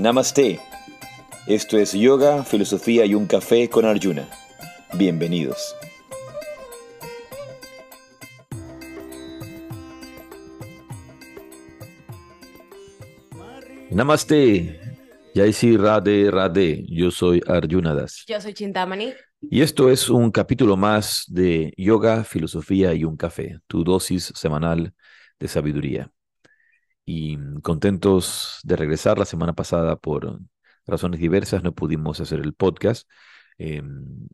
Namaste. Esto es Yoga, Filosofía y un Café con Arjuna. Bienvenidos. Namaste. Yaisi Radhe Radhe. Yo soy Arjuna Das. Yo soy Chintamani. Y esto es un capítulo más de Yoga, Filosofía y un Café, tu dosis semanal de sabiduría. Y contentos de regresar. La semana pasada, por razones diversas, no pudimos hacer el podcast. Em,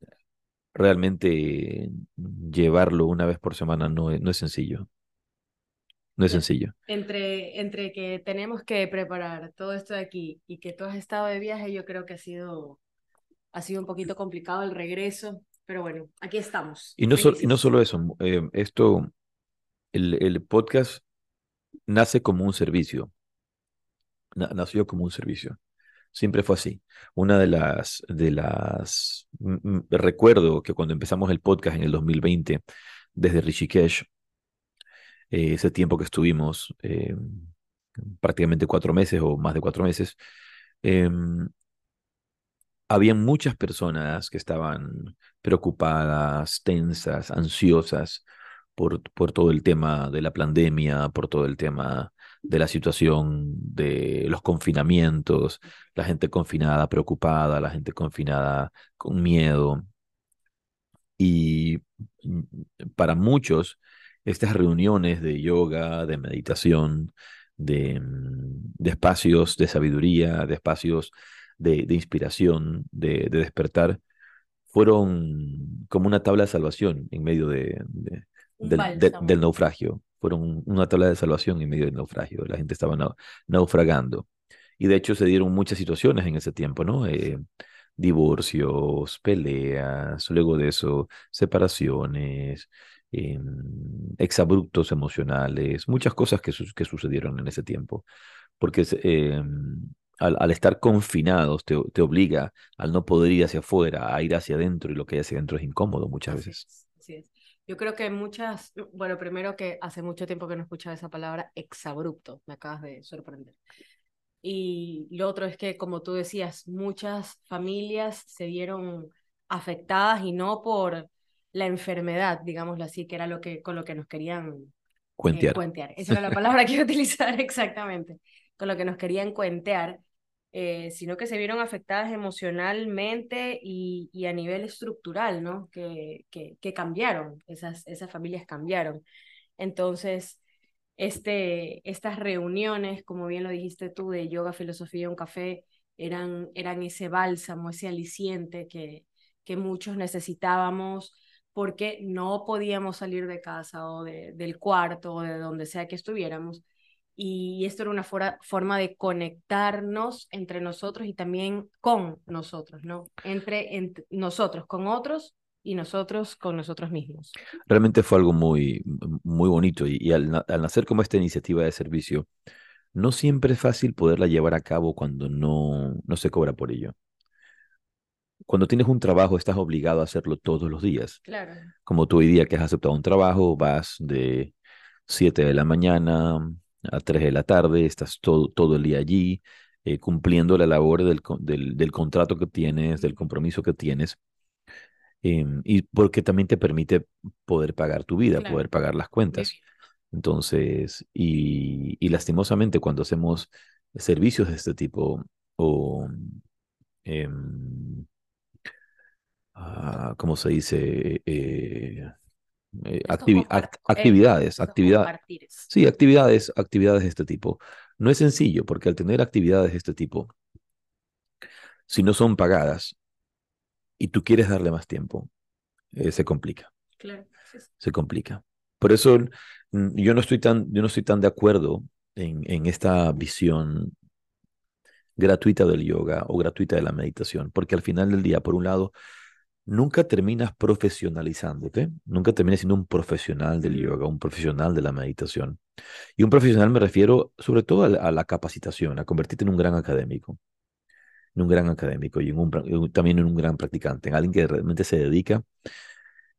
realmente llevarlo una vez por semana no, no es sencillo. No es sencillo. Entre, entre que tenemos que preparar todo esto de aquí y que tú has estado de viaje, yo creo que ha sido, ha sido un poquito complicado el regreso, pero bueno, aquí estamos. Y no, y no solo eso, eh, esto, el, el, podcast nace como un servicio, nació como un servicio. Siempre fue así. Una de las, de las, recuerdo que cuando empezamos el podcast en el 2020, desde Rishikesh, eh, ese tiempo que estuvimos, eh, prácticamente cuatro meses o más de cuatro meses, eh, habían muchas personas que estaban preocupadas, tensas, ansiosas por, por todo el tema de la pandemia, por todo el tema de la situación de los confinamientos, la gente confinada, preocupada, la gente confinada con miedo. Y para muchos, estas reuniones de yoga, de meditación, de, mm, espacios de sabiduría, de espacios de, de inspiración, de, de, despertar, fueron como una tabla de salvación en medio de, del, del, naufragio. Fueron una tabla de salvación en medio del naufragio. La gente estaba naufragando. Y de hecho se dieron muchas situaciones en ese tiempo, ¿no? Eh, divorcios, peleas, luego de eso, separaciones, eh, exabruptos emocionales, muchas cosas que, su que, sucedieron en ese tiempo. Porque eh, al, al, estar confinados te, te, obliga al no poder ir hacia afuera, a ir hacia adentro, y lo que hay hacia adentro es incómodo muchas así veces. Es, así es. Yo creo que muchas, bueno, primero que hace mucho tiempo que no escuchaba esa palabra, exabrupto, me acabas de sorprender. Y lo otro es que, como tú decías, muchas familias se vieron afectadas y no por la enfermedad, digámoslo así, que era lo que, con lo que nos querían cuentear. Eh, cuentear. Esa era la palabra que iba a utilizar exactamente, con lo que nos querían cuentear, eh, sino que se vieron afectadas emocionalmente y, y a nivel estructural, ¿no? Que, que, que, cambiaron, esas, esas familias cambiaron. Entonces, este, estas reuniones, como bien lo dijiste tú, de yoga, filosofía, un café, eran, eran ese bálsamo, ese aliciente que, que muchos necesitábamos porque no podíamos salir de casa o de, del cuarto o de donde sea que estuviéramos. Y esto era una forma de conectarnos entre nosotros y también con nosotros, ¿no? Entre, entre nosotros con otros y nosotros con nosotros mismos. Realmente fue algo muy, muy bonito y, y al, al, nacer como esta iniciativa de servicio, no siempre es fácil poderla llevar a cabo cuando no, no se cobra por ello. Cuando tienes un trabajo estás obligado a hacerlo todos los días. Claro. Como tú hoy día que has aceptado un trabajo, vas de 7 de la mañana a 3 de la tarde, estás todo, todo el día allí, eh, cumpliendo la labor del, del, del, contrato que tienes, del compromiso que tienes. Eh, y porque también te permite poder pagar tu vida, Claro. poder pagar las cuentas. Entonces, y, y lastimosamente cuando hacemos servicios de este tipo o, eh, ah, ¿cómo se dice? Eh, activi act actividades, actividades. Sí, actividades, actividades de este tipo. No es sencillo porque al tener actividades de este tipo, si no son pagadas y tú quieres darle más tiempo, eh, se complica. Claro. Se complica. Por eso mm, yo no estoy tan, yo no estoy tan de acuerdo en, en esta visión gratuita del yoga o gratuita de la meditación, porque al final del día, por un lado, nunca terminas profesionalizándote, nunca terminas siendo un profesional del yoga, un profesional de la meditación. Y un profesional me refiero sobre todo a la, a la capacitación, a convertirte en un gran académico, en un gran académico y en un, también en un gran practicante, en alguien que realmente se dedica,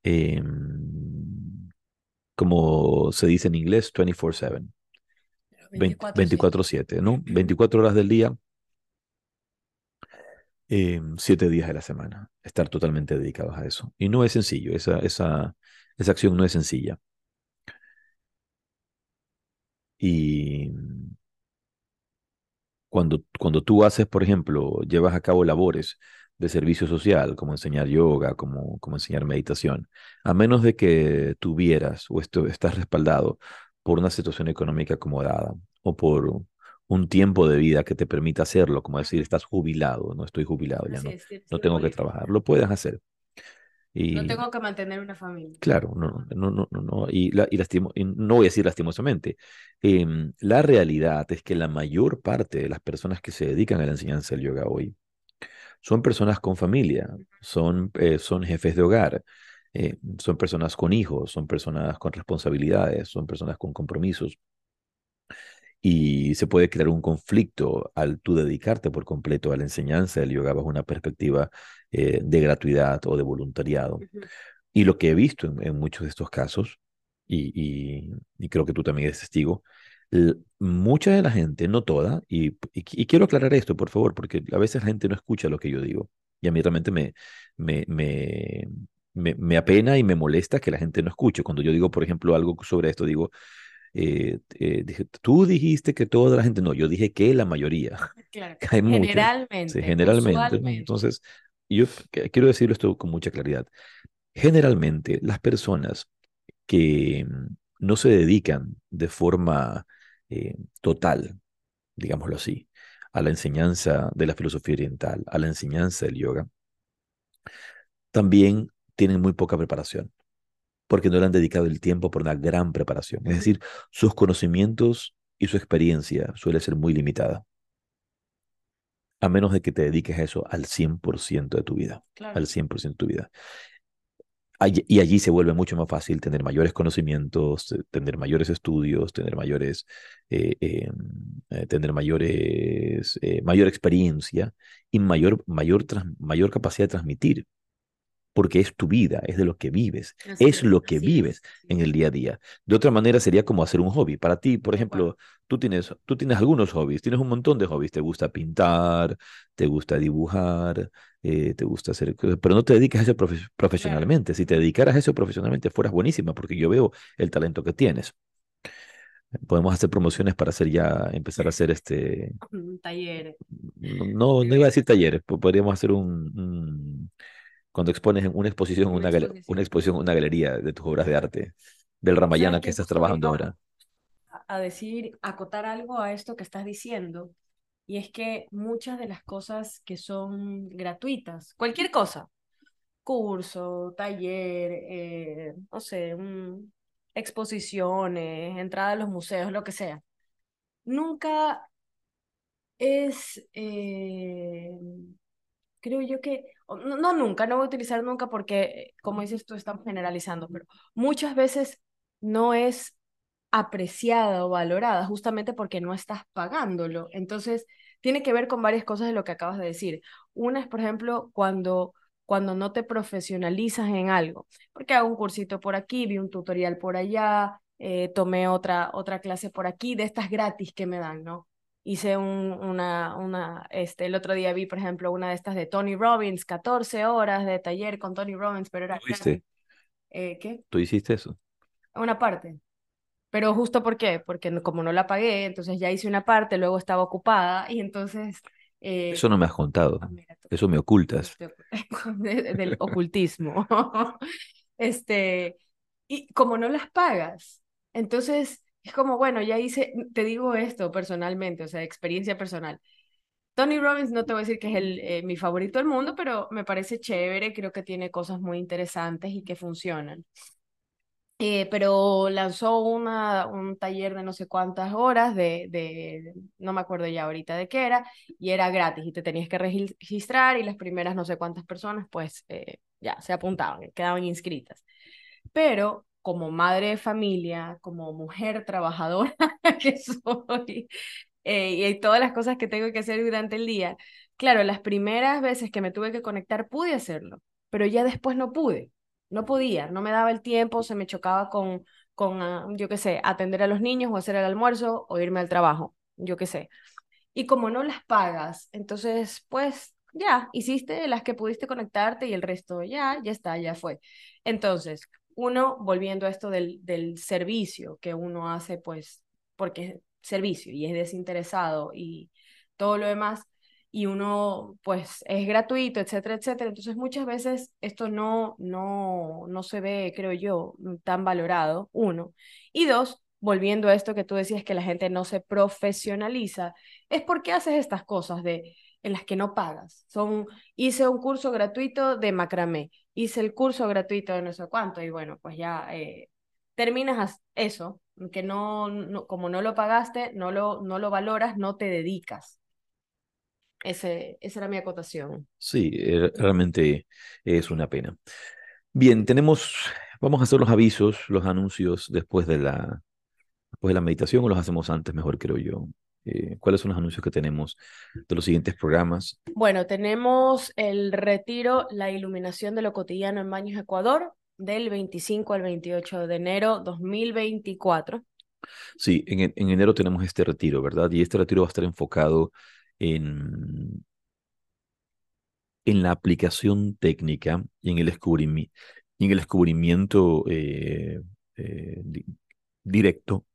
eh, como se dice en inglés, 24/7. 24/7, ¿no? 24 horas del día em, siete días de la semana, estar totalmente dedicados a eso. Y no es sencillo, esa, esa, esa acción no es sencilla. Y cuando, cuando tú haces, por ejemplo, llevas a cabo labores de servicio social, como enseñar yoga, como, como enseñar meditación, a menos de que tuvieras o esto, estás respaldado por una situación económica acomodada o por un tiempo de vida que te permita hacerlo, como decir, estás jubilado, no estoy jubilado, ya no, no tengo que trabajar, lo puedes hacer. Y, no tengo que mantener una familia. Claro, no, no, no, no, no. Y, la, y, lastimo, no voy a decir lastimosamente. Em, la realidad es que la mayor parte de las personas que se dedican a la enseñanza del yoga hoy son personas con familia, son, eh, son jefes de hogar, eh, son personas con hijos, son personas con responsabilidades, son personas con compromisos. Y se puede crear un conflicto al tú dedicarte por completo a la enseñanza del yoga bajo una perspectiva eh, de gratuidad o de voluntariado. Y lo que he visto en, muchos de estos casos, y, y, creo que tú también eres testigo, mucha de la gente, no toda, y, y, quiero aclarar esto, por favor, porque a veces la gente no escucha lo que yo digo. Y a mí realmente me, me, me, me, me apena y me molesta que la gente no escuche. Cuando yo digo, por ejemplo, algo sobre esto, digo, eh, eh, dije, tú dijiste que toda la gente, no, yo dije que la mayoría. Claro, generalmente. generalmente. Entonces, yo quiero decirlo esto con mucha claridad. Generalmente, las personas que mm, no se dedican de forma eh, total, digámoslo así, a la enseñanza de la filosofía oriental, a la enseñanza del yoga, también tienen muy poca preparación, porque no le han dedicado el tiempo por una gran preparación. Es decir, sus conocimientos y su experiencia suele ser muy limitada, a menos de que te dediques a eso al 100% de tu vida, al 100% de tu vida. Y allí se vuelve mucho más fácil tener mayores conocimientos, tener mayores estudios, tener mayores, eh, em, eh, tener mayores, eh, mayor experiencia y mayor, mayor, mayor capacidad de transmitir porque es tu vida, es de lo que vives, es, lo que vives en el día a día. De otra manera sería como hacer un hobby. Para ti, por ejemplo, tú tienes, tú tienes algunos hobbies, tienes un montón de hobbies, te gusta pintar, te gusta dibujar, eh, te gusta hacer, pero no te dedicas a eso profesionalmente. Si te dedicaras a eso profesionalmente, fueras buenísima, porque yo veo el talento que tienes. Podemos hacer promociones para hacer ya, empezar a hacer este... Talleres. No, no iba a decir talleres, podríamos hacer un cuando expones en una exposición, una, exposición. una exposición, una galería de tus obras de arte, del Ramayana que estás trabajando ahora. A decir, acotar algo a esto que estás diciendo, y es que muchas de las cosas que son gratuitas, cualquier cosa, curso, taller, eh, no sé, exposiciones, entrada a los museos, lo que sea, nunca es eh, creo yo que, no, nunca, no voy a utilizar nunca porque, como dices tú, estamos generalizando, pero muchas veces no es apreciada o valorada justamente porque no estás pagándolo. Entonces, tiene que ver con varias cosas de lo que acabas de decir. Una es, por ejemplo, cuando cuando no te profesionalizas en algo, porque hago un cursito por aquí, vi un tutorial por allá, eh, tomé otra, otra clase por aquí, de estas gratis que me dan, ¿no? Hice un, una, una, este, el otro día vi, por ejemplo, una de estas de Tony Robbins, 14 horas de taller con Tony Robbins, pero era... ¿Viste? Eh, ¿Qué? ¿Tú hiciste eso? Una parte. Pero justo por qué, porque como no la pagué, entonces ya hice una parte, luego estaba ocupada y entonces... Eh, eso no me has contado, ah, eso me ocultas. del ocultismo. este, y como no las pagas, entonces es como, bueno, ya hice, te digo esto personalmente, o sea, experiencia personal. Tony Robbins no te voy a decir que es el, eh, mi favorito del mundo, pero me parece chévere, creo que tiene cosas muy interesantes y que funcionan. Eh, pero lanzó una, un taller de no sé cuántas horas, de, de, no me acuerdo ya ahorita de qué era, y era gratis y te tenías que registrar y las primeras no sé cuántas personas pues eh, ya se apuntaban, quedaban inscritas. Pero como madre de familia, como mujer trabajadora que soy, eh, y todas las cosas que tengo que hacer durante el día, claro, las primeras veces que me tuve que conectar pude hacerlo, pero ya después no pude, no podía, no me daba el tiempo, se me chocaba con, con ah, yo qué sé, atender a los niños o hacer el almuerzo o irme al trabajo, yo qué sé. Y como no las pagas, entonces, pues ya, hiciste las que pudiste conectarte y el resto ya, ya está, ya fue. Entonces, uno, volviendo a esto del, del servicio que uno hace, pues, porque es servicio y es desinteresado y todo lo demás, y uno pues es gratuito, etcétera, etcétera. Entonces muchas veces esto no, no, no se ve, creo yo, tan valorado, uno. Y dos, volviendo a esto que tú decías que la gente no se profesionaliza, es porque haces estas cosas de en las que no pagas. Son, hice un curso gratuito de macramé, hice el curso gratuito de no sé cuánto, y bueno, pues ya eh, terminas eso, que no, no, como no lo pagaste, no lo, no lo valoras, no te dedicas. Ese, esa era mi acotación. Sí, eh, realmente es una pena. Bien, tenemos, vamos a hacer los avisos, los anuncios después de la, después de la meditación o los hacemos antes, mejor creo yo. Eh, ¿Cuáles son los anuncios que tenemos de los siguientes programas? Bueno, tenemos el retiro La iluminación de lo cotidiano en Baños, Ecuador, del 25 al 28 de enero 2024. Sí, en, en enero tenemos este retiro, ¿verdad? Y este retiro va a estar enfocado en, en la aplicación técnica y en el, descubrimiento, en el descubrimiento eh, eh, directo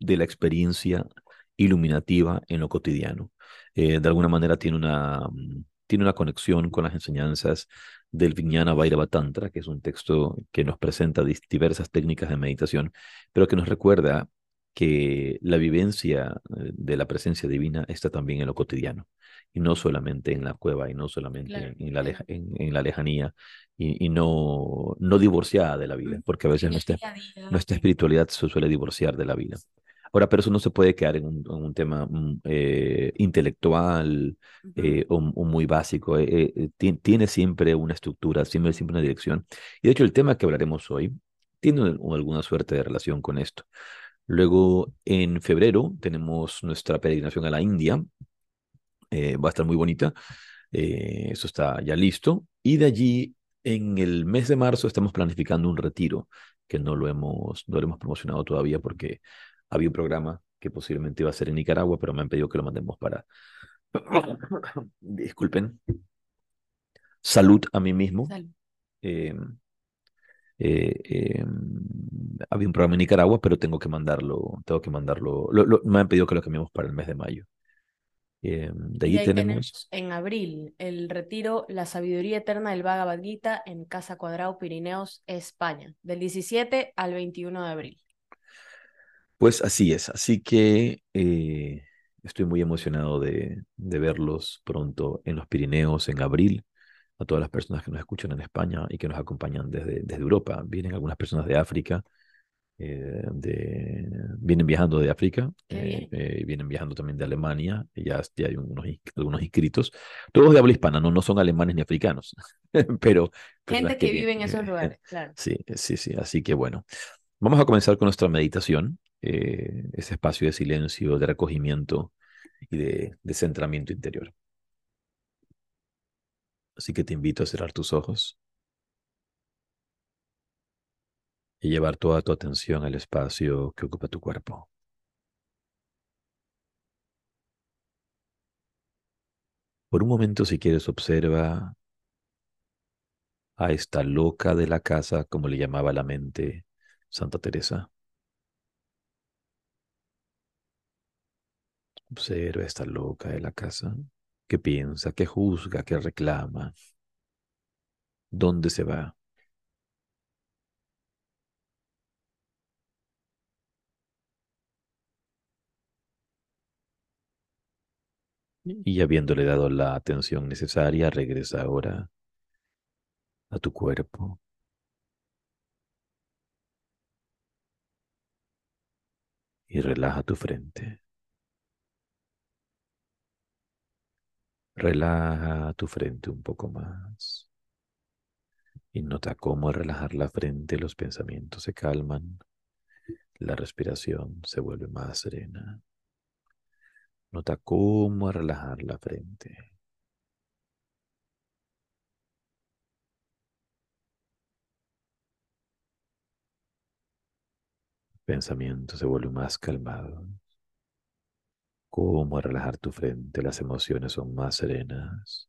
de la experiencia iluminativa en lo cotidiano. Eh, de alguna manera tiene una, mm, tiene una conexión con las enseñanzas del Vijnana Vairava Tantra, que es un texto que nos presenta diversas técnicas de meditación, pero que nos recuerda que la vivencia eh, de la presencia divina está también en lo cotidiano, y no solamente en la cueva, y no solamente en, la en, la lejanía, y, no, no divorciada de la vida, porque a veces nuestra, nuestra espiritualidad se suele divorciar de la vida. Ahora, pero eso no se puede quedar en un, tema mm, eh, intelectual eh, o, muy básico. tiene siempre una estructura, siempre, siempre una dirección. Y de hecho, el tema que hablaremos hoy tiene alguna suerte de relación con esto. Luego, en febrero, tenemos nuestra peregrinación a la India. Eh, va a estar muy bonita. Eh, eso está ya listo. Y de allí, en el mes de marzo, estamos planificando un retiro que no lo hemos, no lo hemos promocionado todavía porque había un programa que posiblemente iba a ser en Nicaragua, pero me han pedido que lo mandemos para... Disculpen. Salud a mí mismo. Em, eh, em, había un programa en Nicaragua, pero tengo que mandarlo, tengo que mandarlo. me han pedido que lo cambiemos para el mes de mayo. Em, de ahí, tenemos... en abril el retiro La Sabiduría Eterna del Bhagavad Gita en Casa Cuadrado, Pirineos, España, del 17 al 21 de abril. Pues así es, así que eh, estoy muy emocionado de, de verlos pronto en los Pirineos en abril a todas las personas que nos escuchan en España y que nos acompañan desde, desde Europa. Vienen algunas personas de África, eh, de, vienen viajando de África, eh, eh, vienen viajando también de Alemania, ya, ya hay unos, algunos inscritos, todos de habla hispana, no, no son alemanes ni africanos, pero... Gente que, vive en esos lugares, claro. Sí, sí, sí, así que bueno, vamos a comenzar con nuestra meditación, ese espacio de silencio, de recogimiento y de, de centramiento interior. Así que te invito a cerrar tus ojos y llevar toda tu atención al espacio que ocupa tu cuerpo. Por un momento, si quieres, observa a esta loca de la casa, como le llamaba la mente Santa Teresa. Observa esta loca de la casa que piensa, que juzga, que reclama. ¿Dónde se va? Y habiéndole dado la atención necesaria, regresa ahora a tu cuerpo. Y relaja tu frente. Relaja tu frente un poco más. Y nota cómo al relajar la frente los pensamientos se calman, la respiración se vuelve más serena. Nota cómo al relajar la frente. Pensamiento se vuelve más calmado cómo al relajar tu frente las emociones son más serenas.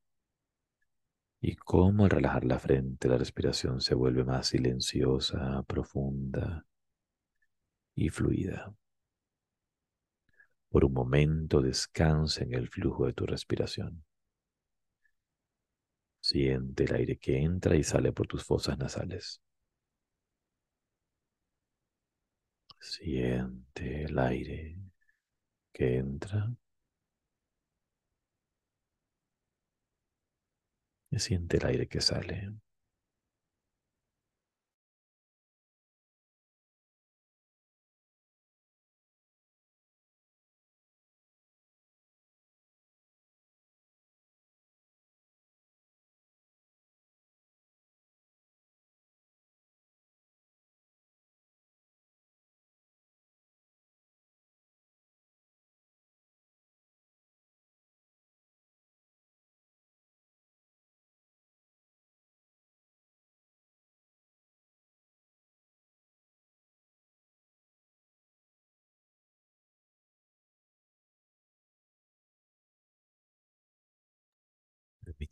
Y cómo al relajar la frente la respiración se vuelve más silenciosa, profunda y fluida. Por un momento descansa en el flujo de tu respiración. Siente el aire que entra y sale por tus fosas nasales. Siente el aire que entra y siente el aire que sale.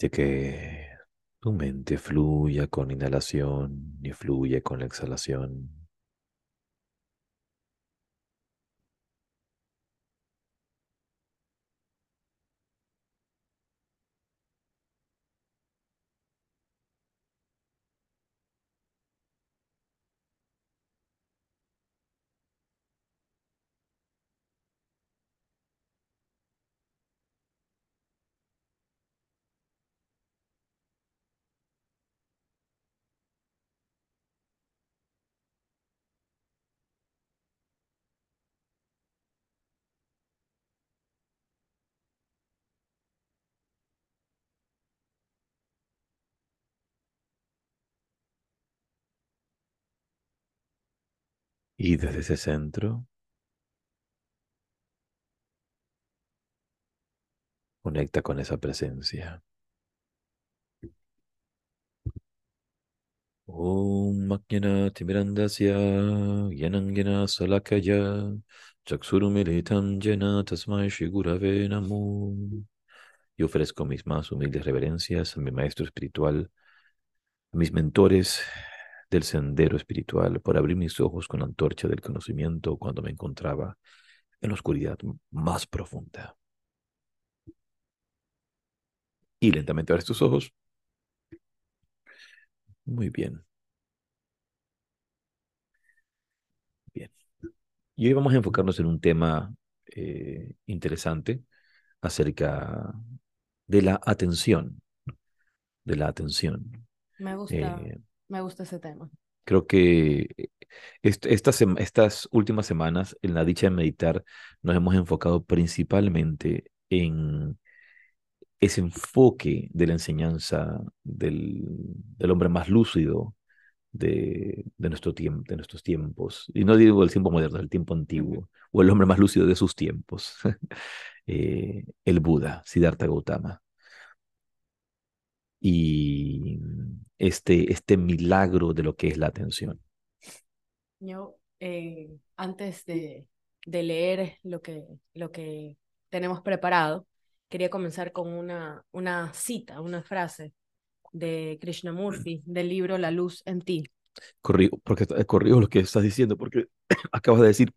Permite que tu mente fluya con inhalación y fluya con la exhalación. Y desde ese centro, conecta con esa presencia. Om Maknyana Timirandasya Yanangena Salakaya Chaksurumilitam Jena Tasmai Shigurave Namo. Y ofrezco mis más humildes reverencias a mi maestro espiritual, a mis mentores del sendero espiritual, por abrir mis ojos con la antorcha del conocimiento cuando me encontraba en la oscuridad más profunda. Y lentamente abres tus ojos. Muy bien. Bien. Y hoy vamos a enfocarnos en un tema eh, interesante acerca de la atención. De la atención. Me gusta, Eh, me gusta ese tema. Creo que est- estas, estas últimas semanas en la dicha de meditar nos hemos enfocado principalmente en ese enfoque de la enseñanza del, del hombre más lúcido de, de nuestro tiempo, de nuestros tiempos. Y no digo el tiempo moderno, el tiempo antiguo, o el hombre más lúcido de sus tiempos, eh, el Buda, Siddhartha Gautama. Y este, este milagro de lo que es la atención. Yo, eh, antes de, de leer lo que, lo que tenemos preparado, quería comenzar con una, una cita, una frase de Krishnamurti del libro La luz en ti. Corrijo, porque eh, corrijo lo que estás diciendo, porque acabas de decir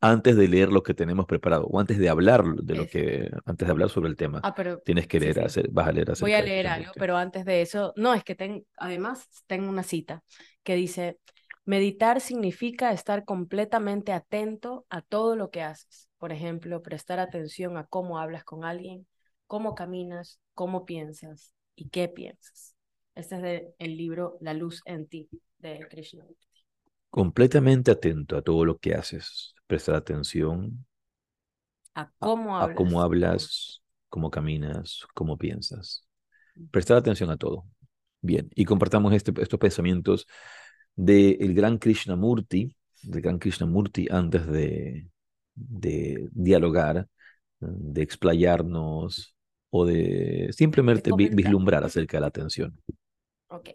antes de leer lo que tenemos preparado, o antes de hablar de lo que, antes de hablar sobre el tema, Ah, pero tienes que sí, leer, sí. hacer- vas a leer Voy a leer algo, pero antes de eso, no, es que ten, además tengo una cita que dice, meditar significa estar completamente atento a todo lo que haces. Por ejemplo, prestar atención a cómo hablas con alguien, cómo caminas, cómo piensas y qué piensas. Este es de el libro La luz en ti de Krishnamurti. Completamente atento a todo lo que haces, prestar atención A a, cómo a hablas. cómo hablas, cómo caminas, cómo piensas. Prestar atención a todo. Bien, y compartamos este, estos pensamientos del gran Krishnamurti, del gran Krishnamurti antes de, de dialogar, de explayarnos o de simplemente vislumbrar acerca de la atención. Ok.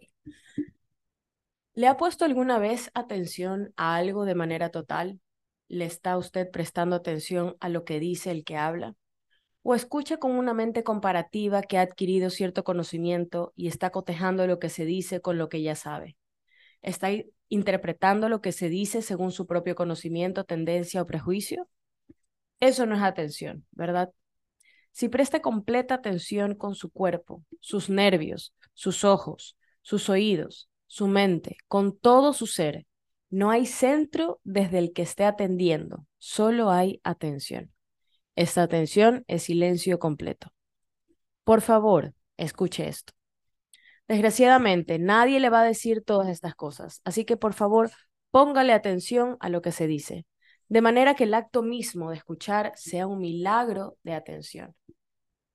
¿Le ha puesto alguna vez atención a algo de manera total? ¿Le está usted prestando atención a lo que dice el que habla? o escucha con una mente comparativa que ha adquirido cierto conocimiento y está cotejando lo que se dice con lo que ya sabe. Está interpretando lo que se dice según su propio conocimiento, tendencia o prejuicio. Eso no es atención, ¿verdad? Si presta completa atención con su cuerpo, sus nervios, sus ojos, sus oídos, su mente, con todo su ser, no hay centro desde el que esté atendiendo, solo hay atención. Esta atención es silencio completo. Por favor, escuche esto. Desgraciadamente, nadie le va a decir todas estas cosas, así que por favor, póngale atención a lo que se dice, de manera que el acto mismo de escuchar sea un milagro de atención.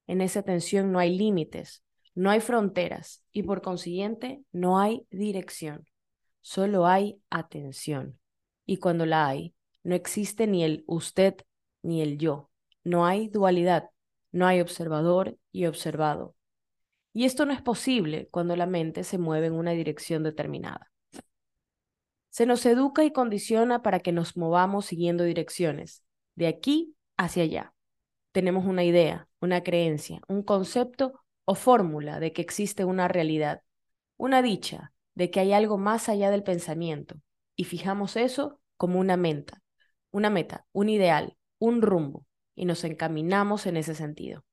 En esa atención no hay límites, no hay fronteras y por consiguiente no hay dirección, solo hay atención. Y cuando la hay, no existe ni el usted ni el yo, no hay dualidad, no hay observador y observado. Y esto no es posible cuando la mente se mueve en una dirección determinada. Se nos educa y condiciona para que nos movamos siguiendo direcciones, de aquí hacia allá. Tenemos una idea, una creencia, un concepto o fórmula de que existe una realidad, una dicha de que hay algo más allá del pensamiento, y fijamos eso como una meta, una meta, un ideal, un rumbo, y nos encaminamos en ese sentido.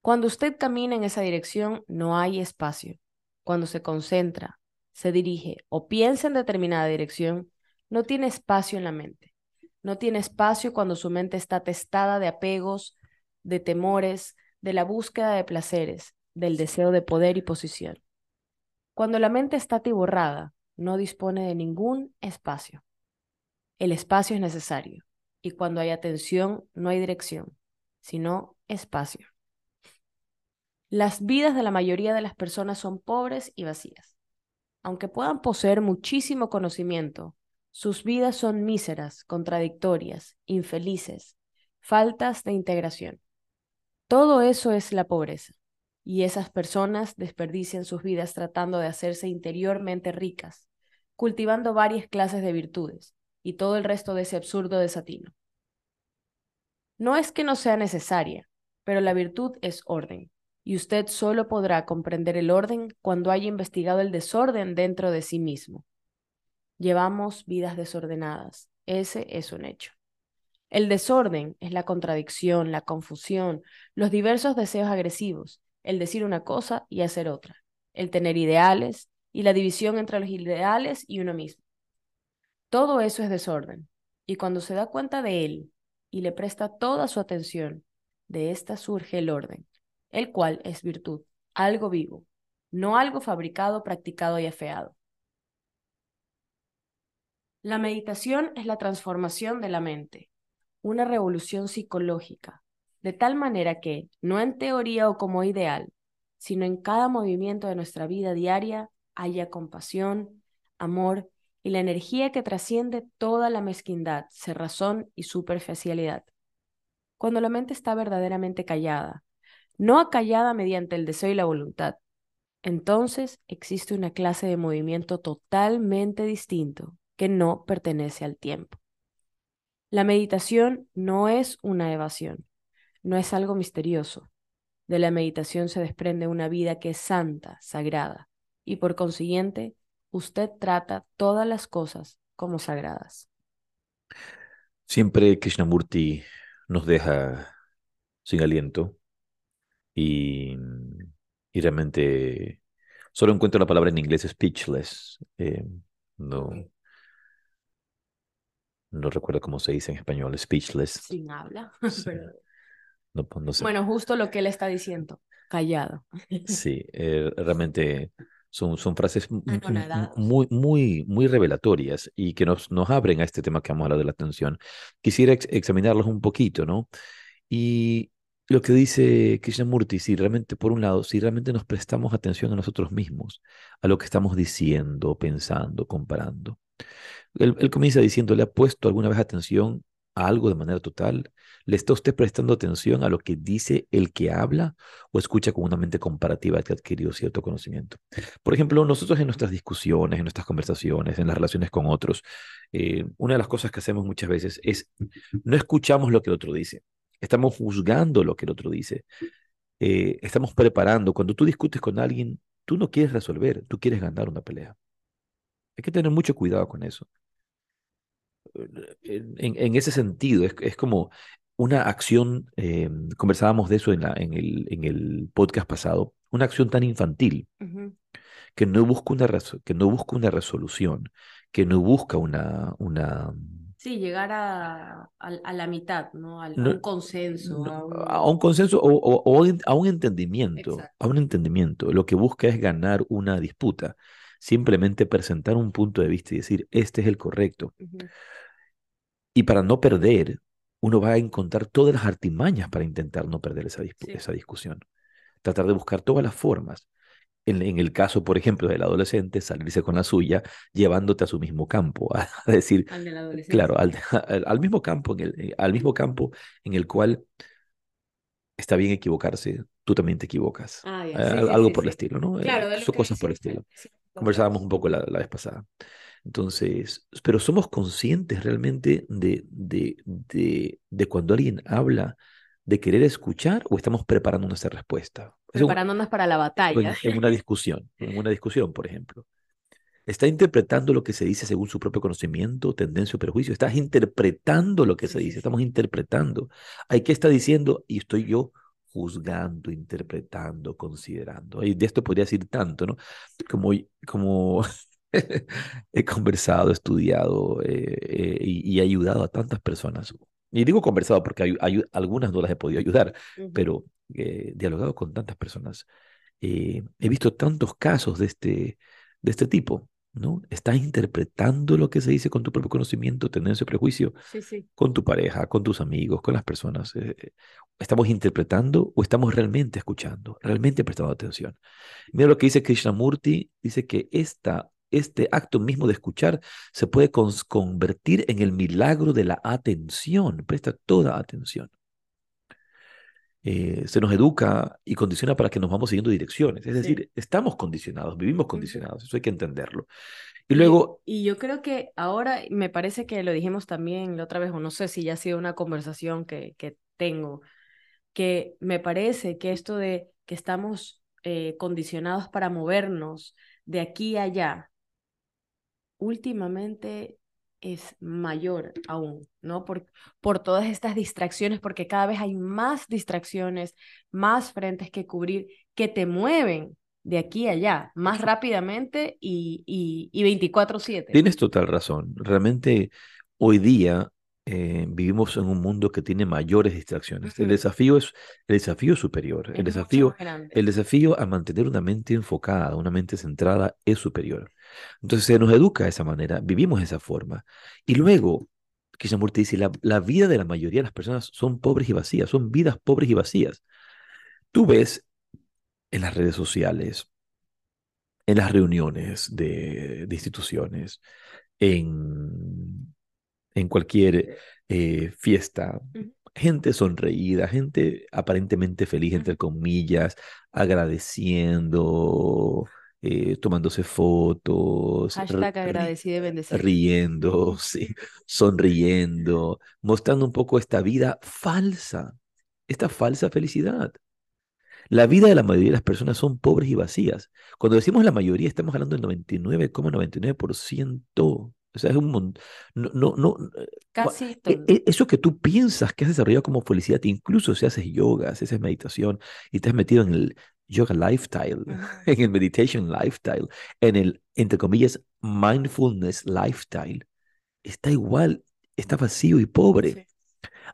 Cuando usted camina en esa dirección, no hay espacio. Cuando se concentra, se dirige o piensa en determinada dirección, no tiene espacio en la mente. No tiene espacio cuando su mente está testada de apegos, de temores, de la búsqueda de placeres, del deseo de poder y posición. Cuando la mente está atiborrada, no dispone de ningún espacio. El espacio es necesario y cuando hay atención no hay dirección, sino espacio. Las vidas de la mayoría de las personas son pobres y vacías. Aunque puedan poseer muchísimo conocimiento, sus vidas son míseras, contradictorias, infelices, faltas de integración. Todo eso es la pobreza, y esas personas desperdician sus vidas tratando de hacerse interiormente ricas, cultivando varias clases de virtudes, y todo el resto de ese absurdo desatino. No es que no sea necesaria, pero la virtud es orden, y usted solo podrá comprender el orden cuando haya investigado el desorden dentro de sí mismo. Llevamos vidas desordenadas, ese es un hecho. El desorden es la contradicción, la confusión, los diversos deseos agresivos, el decir una cosa y hacer otra, el tener ideales y la división entre los ideales y uno mismo. Todo eso es desorden, y cuando se da cuenta de él y le presta toda su atención, de ésta surge el orden, el cual es virtud, algo vivo, no algo fabricado, practicado y afeado. La meditación es la transformación de la mente, una revolución psicológica, de tal manera que, no en teoría o como ideal, sino en cada movimiento de nuestra vida diaria, haya compasión, amor y la energía que trasciende toda la mezquindad, cerrazón y superficialidad. Cuando la mente está verdaderamente callada, no acallada mediante el deseo y la voluntad, entonces existe una clase de movimiento totalmente distinto que no pertenece al tiempo. La meditación no es una evasión, no es algo misterioso. De la meditación se desprende una vida que es santa, sagrada, y por consiguiente usted trata todas las cosas como sagradas. Siempre Krishnamurti nos deja sin aliento y, y realmente solo encuentro la palabra en inglés speechless. Eh, no, no recuerdo cómo se dice en español, speechless. Sin habla. Pues, bueno, justo lo que él está diciendo, callado. Sí, eh, realmente son, son frases muy, muy, muy revelatorias y que nos, nos abren a este tema que vamos a hablar de la atención. Quisiera examinarlos un poquito, ¿no? Y lo que dice Krishnamurti, si realmente, por un lado, si realmente nos prestamos atención a nosotros mismos, a lo que estamos diciendo, pensando, comparando. Él, él comienza diciendo, ¿le ha puesto alguna vez atención algo de manera total? ¿Le está usted prestando atención a lo que dice el que habla o escucha con una mente comparativa que ha adquirido cierto conocimiento? Por ejemplo, nosotros en nuestras discusiones, en nuestras conversaciones, en las relaciones con otros, eh, una de las cosas que hacemos muchas veces es no escuchamos lo que el otro dice, estamos juzgando lo que el otro dice, eh, estamos preparando. Cuando tú discutes con alguien, tú no quieres resolver, tú quieres ganar una pelea. Hay que tener mucho cuidado con eso. En, ese sentido, es, como una acción, eh, conversábamos de eso en, la, en, el, en, el, podcast pasado, una acción tan infantil que, no busca una que no busca una resolución, que no busca una, una Sí, llegar a, a, la mitad, ¿no? a un consenso. a, un... consenso o, o, a un entendimiento. A un entendimiento. Lo que busca es ganar una disputa. Simplemente presentar un punto de vista y decir, este es el correcto. Y para no perder, uno va a encontrar todas las artimañas para intentar no perder esa, esa discusión. Tratar de buscar todas las formas en, el caso, por ejemplo, del adolescente, salirse con la suya, llevándote a su mismo campo, a, decir, claro, al, al, mismo campo, en el, eh, al mismo campo en el cual está bien equivocarse, tú también te equivocas. Ah, eh, algo por el estilo, ¿no? Eh, claro, son cosas por el estilo. Conversábamos un poco la, la, vez pasada. Entonces, pero somos conscientes realmente de, de, de, de cuando alguien habla de querer escuchar o estamos preparando nuestra respuesta? Preparándonos para la batalla. En, una discusión, en una discusión, por ejemplo. ¿Está interpretando lo que se dice según su propio conocimiento, tendencia o perjuicio? ¿Estás interpretando lo que se dice? Estamos interpretando. ¿Hay qué está diciendo? Y estoy yo juzgando, interpretando, considerando. Y de esto podría decir tanto, ¿no? Como, como he conversado, estudiado eh, eh, y, y, ayudado a tantas personas y digo conversado porque hay, algunas no las he podido ayudar, pero he eh, dialogado con tantas personas. Eh, he visto tantos casos de este, de este tipo, ¿no? Estás interpretando lo que se dice con tu propio conocimiento, tendencia, prejuicio, sí, sí. con tu pareja, con tus amigos, con las personas. Eh, ¿Estamos interpretando o estamos realmente escuchando, realmente prestando atención? Mira lo que dice Krishnamurti, dice que esta este acto mismo de escuchar se puede convertir en el milagro de la atención. Presta toda atención. Eh, se nos educa y condiciona para que nos vamos siguiendo direcciones. Es decir, estamos condicionados, vivimos condicionados, eso hay que entenderlo. Y luego... Y, yo creo que ahora, me parece que lo dijimos también la otra vez, o no sé si ya ha sido una conversación que, que tengo, que me parece que esto de que estamos eh, condicionados para movernos de aquí a allá, últimamente es mayor aún, ¿no? Por, por todas estas distracciones, porque cada vez hay más distracciones, más frentes que cubrir, que te mueven de aquí a allá, más rápidamente y, y, y 24/7. Tienes total razón. Realmente hoy día eh, vivimos en un mundo que tiene mayores distracciones. El desafío es el desafío superior. el desafío, el desafío a mantener una mente enfocada, una mente centrada es superior. Entonces se nos educa de esa manera, vivimos de esa forma. Y luego, Krishnamurti dice, la, la vida de la mayoría de las personas son pobres y vacías, son vidas pobres y vacías. Tú ves en las redes sociales, en las reuniones de, de instituciones, en en cualquier eh, fiesta. Gente sonreída, gente aparentemente feliz, entre comillas, agradeciendo, eh, tomándose fotos. Hashtag agradecido y bendecido. Riendo, sí, sonriendo, mostrando un poco esta vida falsa, esta falsa felicidad. La vida de la mayoría de las personas son pobres y vacías. Cuando decimos la mayoría, estamos hablando del 99,99%. O sea, es un montón. No, no, no. Casi. E, e, eso que tú piensas que has desarrollado como felicidad, incluso si haces yoga, si haces meditación y te has metido en el yoga lifestyle, en el meditation lifestyle, en el, entre comillas, mindfulness lifestyle, está igual, está vacío y pobre.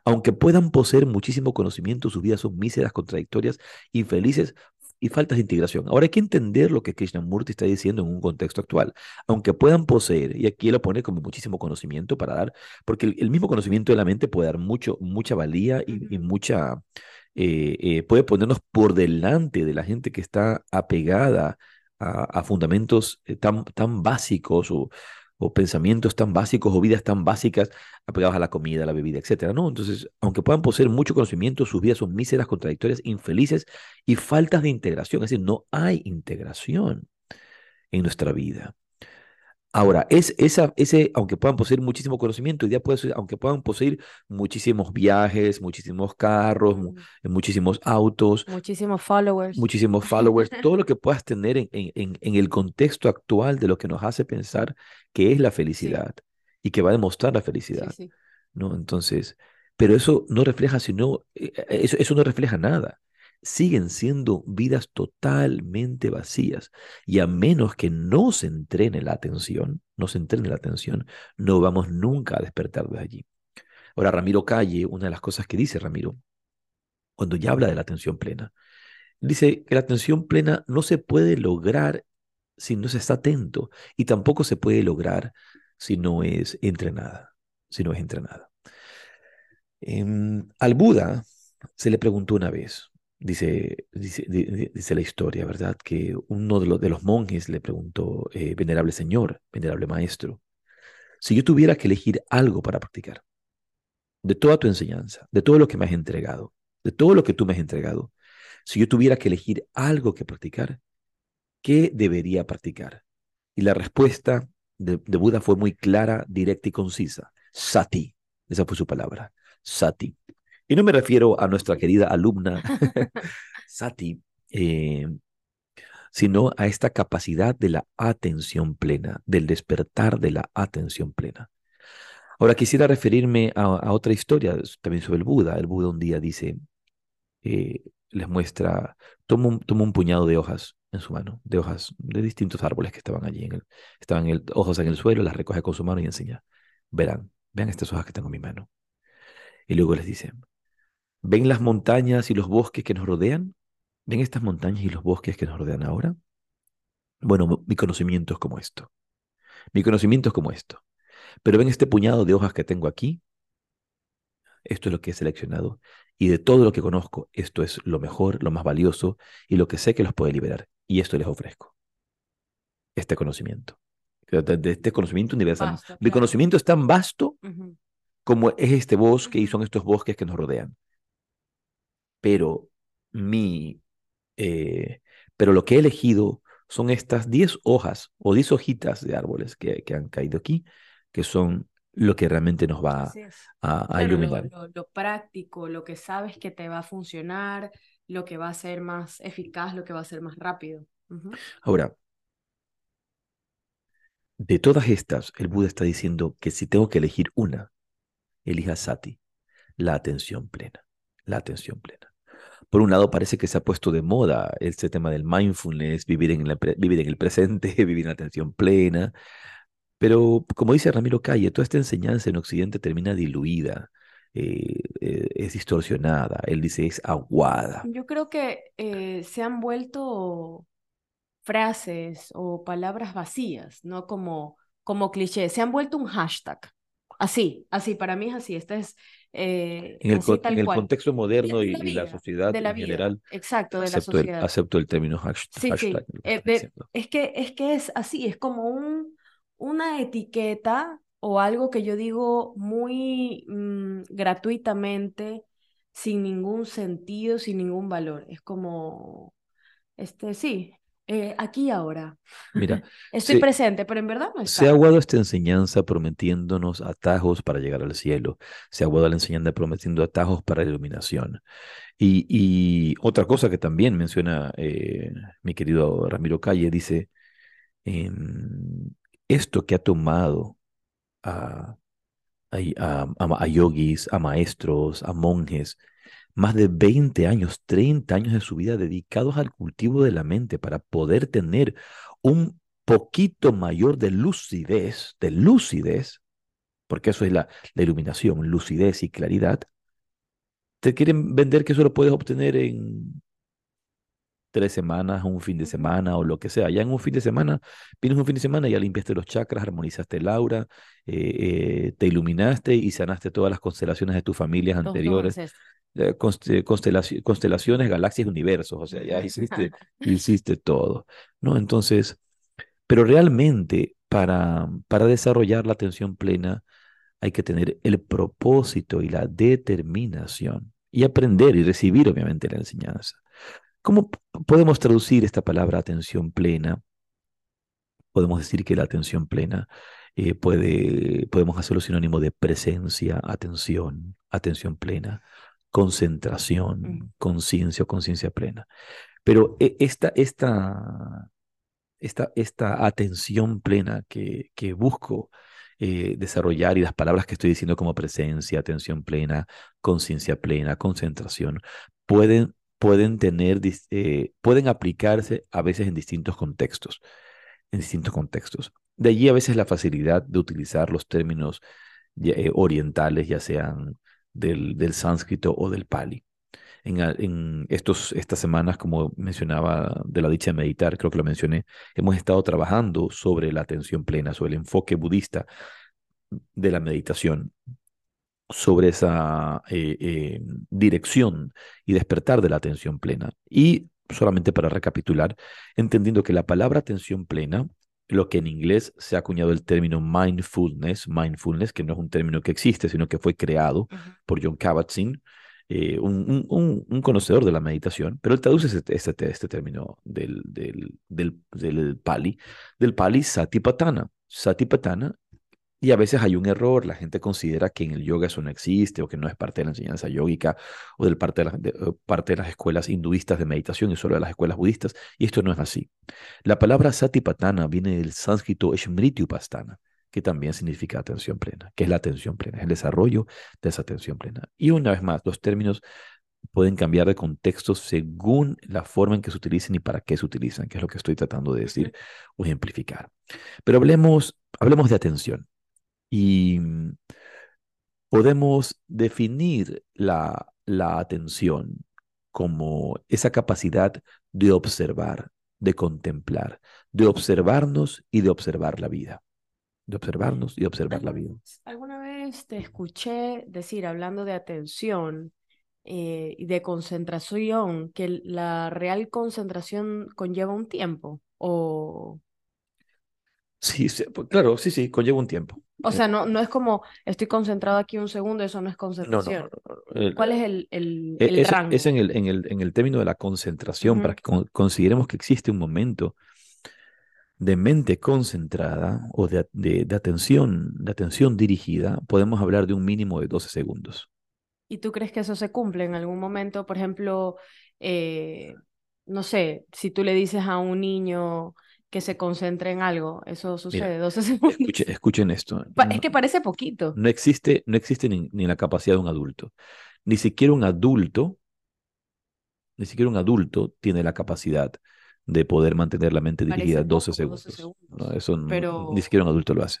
Aunque puedan poseer muchísimo conocimiento, sus vidas son míseras, contradictorias, infelices, y faltas de integración. Ahora hay que entender lo que Krishnamurti está diciendo en un contexto actual. Aunque puedan poseer, y aquí lo pone como muchísimo conocimiento para dar, porque el, mismo conocimiento de la mente puede dar mucho, mucha valía y, mucha, eh, eh, puede ponernos por delante de la gente que está apegada a, fundamentos eh, tan, tan básicos o, o pensamientos tan básicos o vidas tan básicas apegados a la comida, a la bebida, etcétera, ¿no? Entonces, aunque puedan poseer mucho conocimiento, sus vidas son míseras, contradictorias, infelices y faltas de integración. Es decir, no hay integración en nuestra vida. Ahora, es, esa, ese, aunque puedan poseer muchísimo conocimiento, ya puede ser, aunque puedan poseer muchísimos viajes, muchísimos carros, mu- muchísimos autos, Muchísimos followers. muchísimos followers, todo lo que puedas tener en, en, en- en el contexto actual de lo que nos hace pensar que es la felicidad y que va a demostrar la felicidad, sí. ¿no? Entonces, pero eso no refleja, sino, eh, eh, eso, eso no refleja nada. Siguen siendo vidas totalmente vacías y a menos que no se entrene la atención, no se entrene la atención, no vamos nunca a despertar de allí. Ahora, Ramiro Calle, una de las cosas que dice Ramiro, cuando ya habla de la atención plena, Dice que la atención plena no se puede lograr si no se está atento y tampoco se puede lograr si no es entrenada, si no es entrenada. Em, al Buda se le preguntó una vez, dice, dice, di- di- dice la historia, ¿verdad? Que uno de los, monjes le preguntó, eh, venerable señor, venerable maestro, si yo tuviera que elegir algo para practicar, de toda tu enseñanza, de todo lo que me has entregado, de todo lo que tú me has entregado, si yo tuviera que elegir algo que practicar, ¿qué debería practicar? Y la respuesta de Buda fue muy clara, directa y concisa. Sati. Esa fue su palabra. Sati. Y no me refiero a nuestra querida alumna Sati, eh, sino a esta capacidad de la atención plena, del despertar de la atención plena. Ahora quisiera referirme a, a otra historia también sobre el Buda. El Buda un día dice, eh, les muestra, toma un, toma un puñado de hojas en su mano, de hojas de distintos árboles que estaban allí, en el, estaban el, hojas en el suelo, las recoge con su mano y enseña. Verán, vean estas hojas que tengo en mi mano. Y luego les dice, ¿ven las montañas y los bosques que nos rodean? ¿Ven estas montañas y los bosques que nos rodean ahora? Bueno, mi conocimiento es como esto. Mi conocimiento es como esto. Pero ven este puñado de hojas que tengo aquí. Esto es lo que he seleccionado. Y de todo lo que conozco, esto es lo mejor, lo más valioso y lo que sé que los puede liberar. Y esto les ofrezco. Este conocimiento. De, este conocimiento universal. Vasto, Mi claro. conocimiento es tan vasto como es este bosque y son estos bosques que nos rodean. Pero mi, eh, pero lo que he elegido son estas 10 hojas o 10 hojitas de árboles que, que han caído aquí, que son lo que realmente nos va a, a Claro, lo, iluminar. lo- lo práctico, lo que sabes que te va a funcionar, lo que va a ser más eficaz, lo que va a ser más rápido. Ahora, de todas estas, el Buda está diciendo que si tengo que elegir una, elija sati, la atención plena, la atención plena. Por un lado, parece que se ha puesto de moda este tema del mindfulness, vivir en, la vivir en el presente, vivir en atención plena. Pero, como dice Ramiro Calle, toda esta enseñanza en Occidente termina diluida, eh, eh, es distorsionada. Él dice es aguada. Yo creo que eh, se han vuelto frases o palabras vacías, ¿no? Como, como cliché, se han vuelto un hashtag. Así, así, para mí es así. Este es eh, En el, así en el contexto De, moderno de y, la y la sociedad de la en vida, general, exacto, de la acepto el, sociedad. acepto el término hash- Sí, sí, hashtag. que eh, de- es que, es que es así, es como un, una etiqueta o algo que yo digo muy mm, gratuitamente, sin ningún sentido, sin ningún valor. Es como, este, sí, eh, aquí y ahora. Mira, Estoy se, presente, pero en verdad no se ha está. aguado esta enseñanza prometiéndonos atajos para llegar al cielo. Se ha aguado la enseñanza prometiendo atajos para la iluminación. Y, y otra cosa que también menciona eh, mi querido Ramiro Calle, dice, em, esto que ha tomado a- a- a yogis, a maestros, a monjes, más de 20 años, 30 años de su vida dedicados al cultivo de la mente para poder tener un poquito mayor de lucidez, de lucidez, porque eso es la, la iluminación, lucidez y claridad, te quieren vender que eso lo puedes obtener en tres semanas, un fin de semana o lo que sea. Ya en un fin de semana, vienes un fin de semana y ya limpiaste los chakras, armonizaste el aura, eh, eh, te iluminaste y sanaste todas las constelaciones de tus familias anteriores, eh, conste- constelaci- constelaciones, galaxias, universos, o sea, ya hiciste, hiciste todo, ¿no? Entonces, pero realmente para, para desarrollar la atención plena hay que tener el propósito y la determinación y aprender y recibir obviamente la enseñanza. ¿Cómo podemos traducir esta palabra atención plena? podemos decir que la atención plena eh, puede, podemos hacerlo sinónimo de presencia, atención, atención plena, concentración, conciencia o conciencia plena. Pero eh, esta, esta, esta, esta atención plena que, que busco eh, desarrollar y las palabras que estoy diciendo como presencia, atención plena, conciencia plena, concentración, pueden, pueden tener, eh, pueden aplicarse a veces en distintos contextos, en distintos contextos. De allí a veces la facilidad de utilizar los términos eh, orientales, ya sean del, del sánscrito o del pali. En, en, estos, estas semanas, como mencionaba de la dicha de meditar, creo que lo mencioné, hemos estado trabajando sobre la atención plena, sobre el enfoque budista de la meditación, sobre esa eh, eh, dirección y despertar de la atención plena. Y solamente para recapitular, entendiendo que la palabra atención plena, lo que en inglés se ha acuñado el término mindfulness, mindfulness, que no es un término que existe, sino que fue creado por John Kabat-Zinn, eh, un, un, conocedor de la meditación, pero él traduce este, este, este término del, del, del, del, Pali, del Pali Satipatthana. Satipatthana y a veces hay un error, la gente considera que en el yoga eso no existe o que no es parte de la enseñanza yógica o del parte, de, de parte de las escuelas hinduistas de meditación y solo de las escuelas budistas, y esto no es así. La palabra satipatthana viene del sánscrito upasthana, que también significa atención plena, que es la atención plena, es el desarrollo de esa atención plena. Y una vez más, los términos pueden cambiar de contexto según la forma en que se utilicen y para qué se utilizan, que es lo que estoy tratando de decir o ejemplificar. Pero hablemos, hablemos de atención. Y mm, podemos definir la, la atención como esa capacidad de observar, de contemplar, de observarnos y de observar la vida. De observarnos y observar la vida. Alguna vez te escuché decir, hablando de atención eh, y de concentración, que la real concentración conlleva un tiempo o... Sí, pues, claro, sí, sí, conlleva un tiempo. O sea, no, no es como estoy concentrado aquí un segundo, eso no es concentración. ¿Cuál es el, el, e, el es, rango? Es en el, en, el, en el término de la concentración, para que consideremos que existe un momento de mente concentrada o de, de, de, atención, de atención dirigida, podemos hablar de un mínimo de 12 segundos. ¿Y tú crees que eso se cumple en algún momento? Por ejemplo, eh, no sé, si tú le dices a un niño que se concentre en algo. Eso sucede 12 segundos. escuchen esto. es que parece poquito. No existe, no existe ni, ni, la capacidad de un adulto. Ni siquiera un adulto, ni siquiera un adulto tiene la capacidad de poder mantener la mente dirigida 12 segundos. eso ni siquiera un adulto lo hace.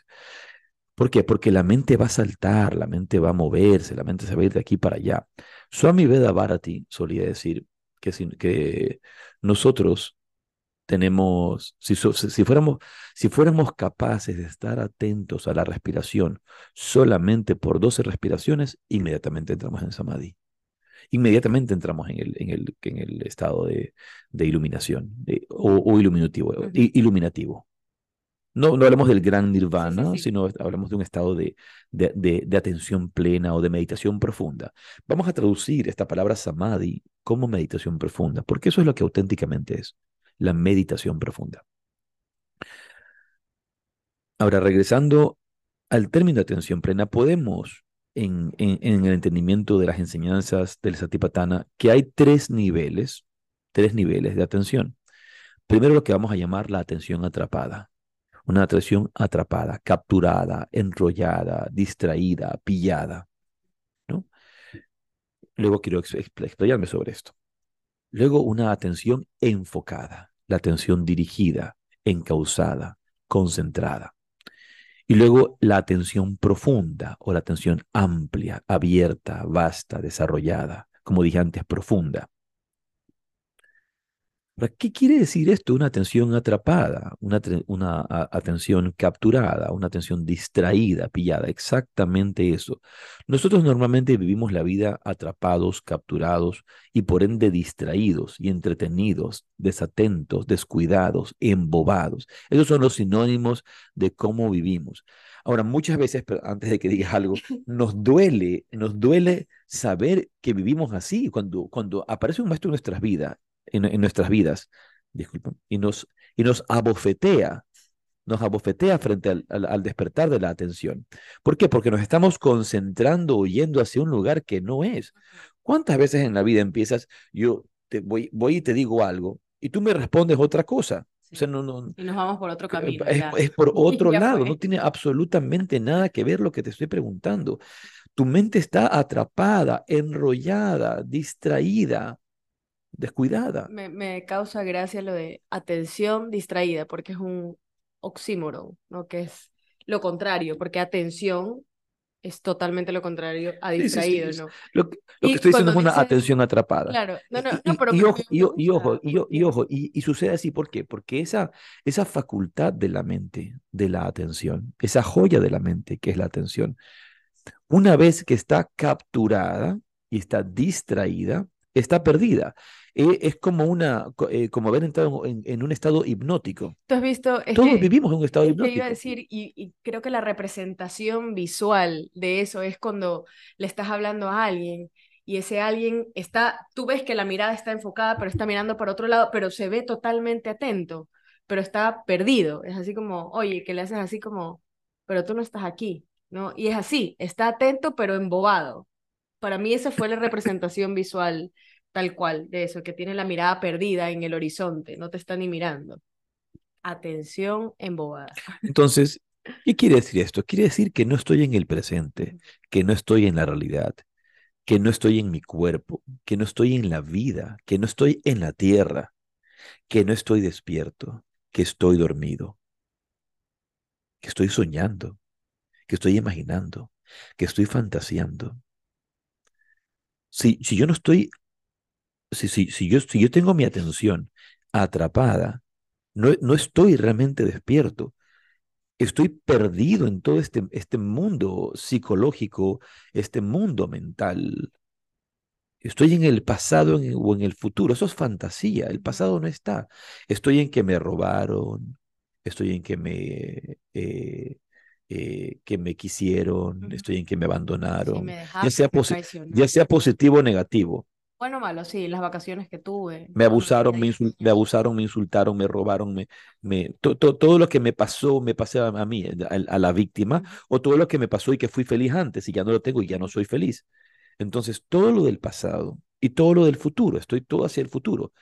¿Por qué? Porque la mente va a saltar, la mente va a moverse, la mente se va a ir de aquí para allá. Swami Veda Bharati solía decir que, que nosotros tenemos, si, si, fuéramos, si fuéramos capaces de estar atentos a la respiración solamente por 12 respiraciones, inmediatamente entramos en samadhi. Inmediatamente entramos en el, en el, en el estado de, de iluminación o, iluminativo, iluminativo. No, no hablamos del gran nirvana, sino hablamos de un estado de, de, de, de, atención plena o de meditación profunda. Vamos a traducir esta palabra samadhi como meditación profunda, porque eso es lo que auténticamente es la meditación profunda. Ahora, regresando al término de atención plena, podemos, en, en, el entendimiento de las enseñanzas del Satipatthana, que hay tres niveles, tres niveles de atención. Primero lo que vamos a llamar la atención atrapada. Una atención atrapada, capturada, enrollada, distraída, pillada. ¿no? Luego quiero explayarme sobre esto. Luego una atención enfocada la atención dirigida, encausada, concentrada. Y luego la atención profunda o la atención amplia, abierta, vasta, desarrollada, como dije antes, profunda. ¿Qué quiere decir esto? Una atención atrapada, una, una atención capturada, una atención distraída, pillada, exactamente eso. Nosotros normalmente vivimos la vida atrapados, capturados y por ende distraídos y entretenidos, desatentos, descuidados, embobados. Esos son los sinónimos de cómo vivimos. Ahora, muchas veces, antes de que digas algo, nos duele, nos duele saber que vivimos así. Cuando, cuando aparece un maestro en nuestras vidas en, nuestras vidas, disculpen, y nos, y nos abofetea, nos abofetea frente al, al, despertar de la atención. ¿Por qué? Porque nos estamos concentrando o yendo hacia un lugar que no es. ¿Cuántas veces en la vida empiezas, yo te voy, voy y te digo algo, y tú me respondes otra cosa? O sea, no, no, y nos vamos por otro camino. Es, es por otro lado, no tiene absolutamente nada que ver lo que te estoy preguntando. Tu mente está atrapada, enrollada, distraída, descuidada. Me, me causa gracia lo de atención distraída, porque es un oxímoron, ¿no? Que es lo contrario, porque atención es totalmente lo contrario a distraído, ¿no? Lo, que estoy diciendo es una atención atrapada. Claro, no, no, no pero... Y, ojo, y, ojo, y, ojo, y, sucede así, ¿por qué? Porque esa, esa facultad de la mente, de la atención, esa joya de la mente que es la atención, una vez que está capturada y está distraída, está perdida. Eh, es como una, eh, como haber entrado en, un estado hipnótico. Tú has visto. Todos vivimos en un estado hipnótico. iba a decir, y, creo que la representación visual de eso es cuando le estás hablando a alguien y ese alguien está, tú ves que la mirada está enfocada, pero está mirando para otro lado, pero se ve totalmente atento, pero está perdido. Es así como, oye, que le haces así como, pero tú no estás aquí, ¿no? Y es así, está atento, pero embobado. Para mí esa fue la representación visual tal cual, de eso, que tiene la mirada perdida en el horizonte, no te está ni mirando. Atención embobada. Entonces, ¿qué quiere decir esto? Quiere decir que no estoy en el presente, que no estoy en la realidad, que no estoy en mi cuerpo, que no estoy en la vida, que no estoy en la tierra, que no estoy despierto, que estoy dormido, que estoy soñando, que estoy imaginando, que estoy fantaseando. Si, si yo no estoy si, si, yo, si yo tengo mi atención atrapada, no, no estoy realmente despierto. Estoy perdido en todo este, este mundo psicológico, este mundo mental. Estoy en el pasado o en el futuro. Eso es fantasía. El pasado no está. Estoy en que me robaron. Estoy en que me, eh, eh, que me quisieron. Estoy en que me abandonaron. ya, sea ya sea positivo o negativo. Bueno, malo, sí, las vacaciones que tuve. Me abusaron, me, me, abusaron, me insultaron, me robaron, me, me todo lo que me pasó, me pasé a, mí, a, la víctima, o todo lo que me pasó y que fui feliz antes y ya no lo tengo y ya no soy feliz. Entonces, todo lo del pasado y todo lo del futuro, estoy todo hacia el futuro,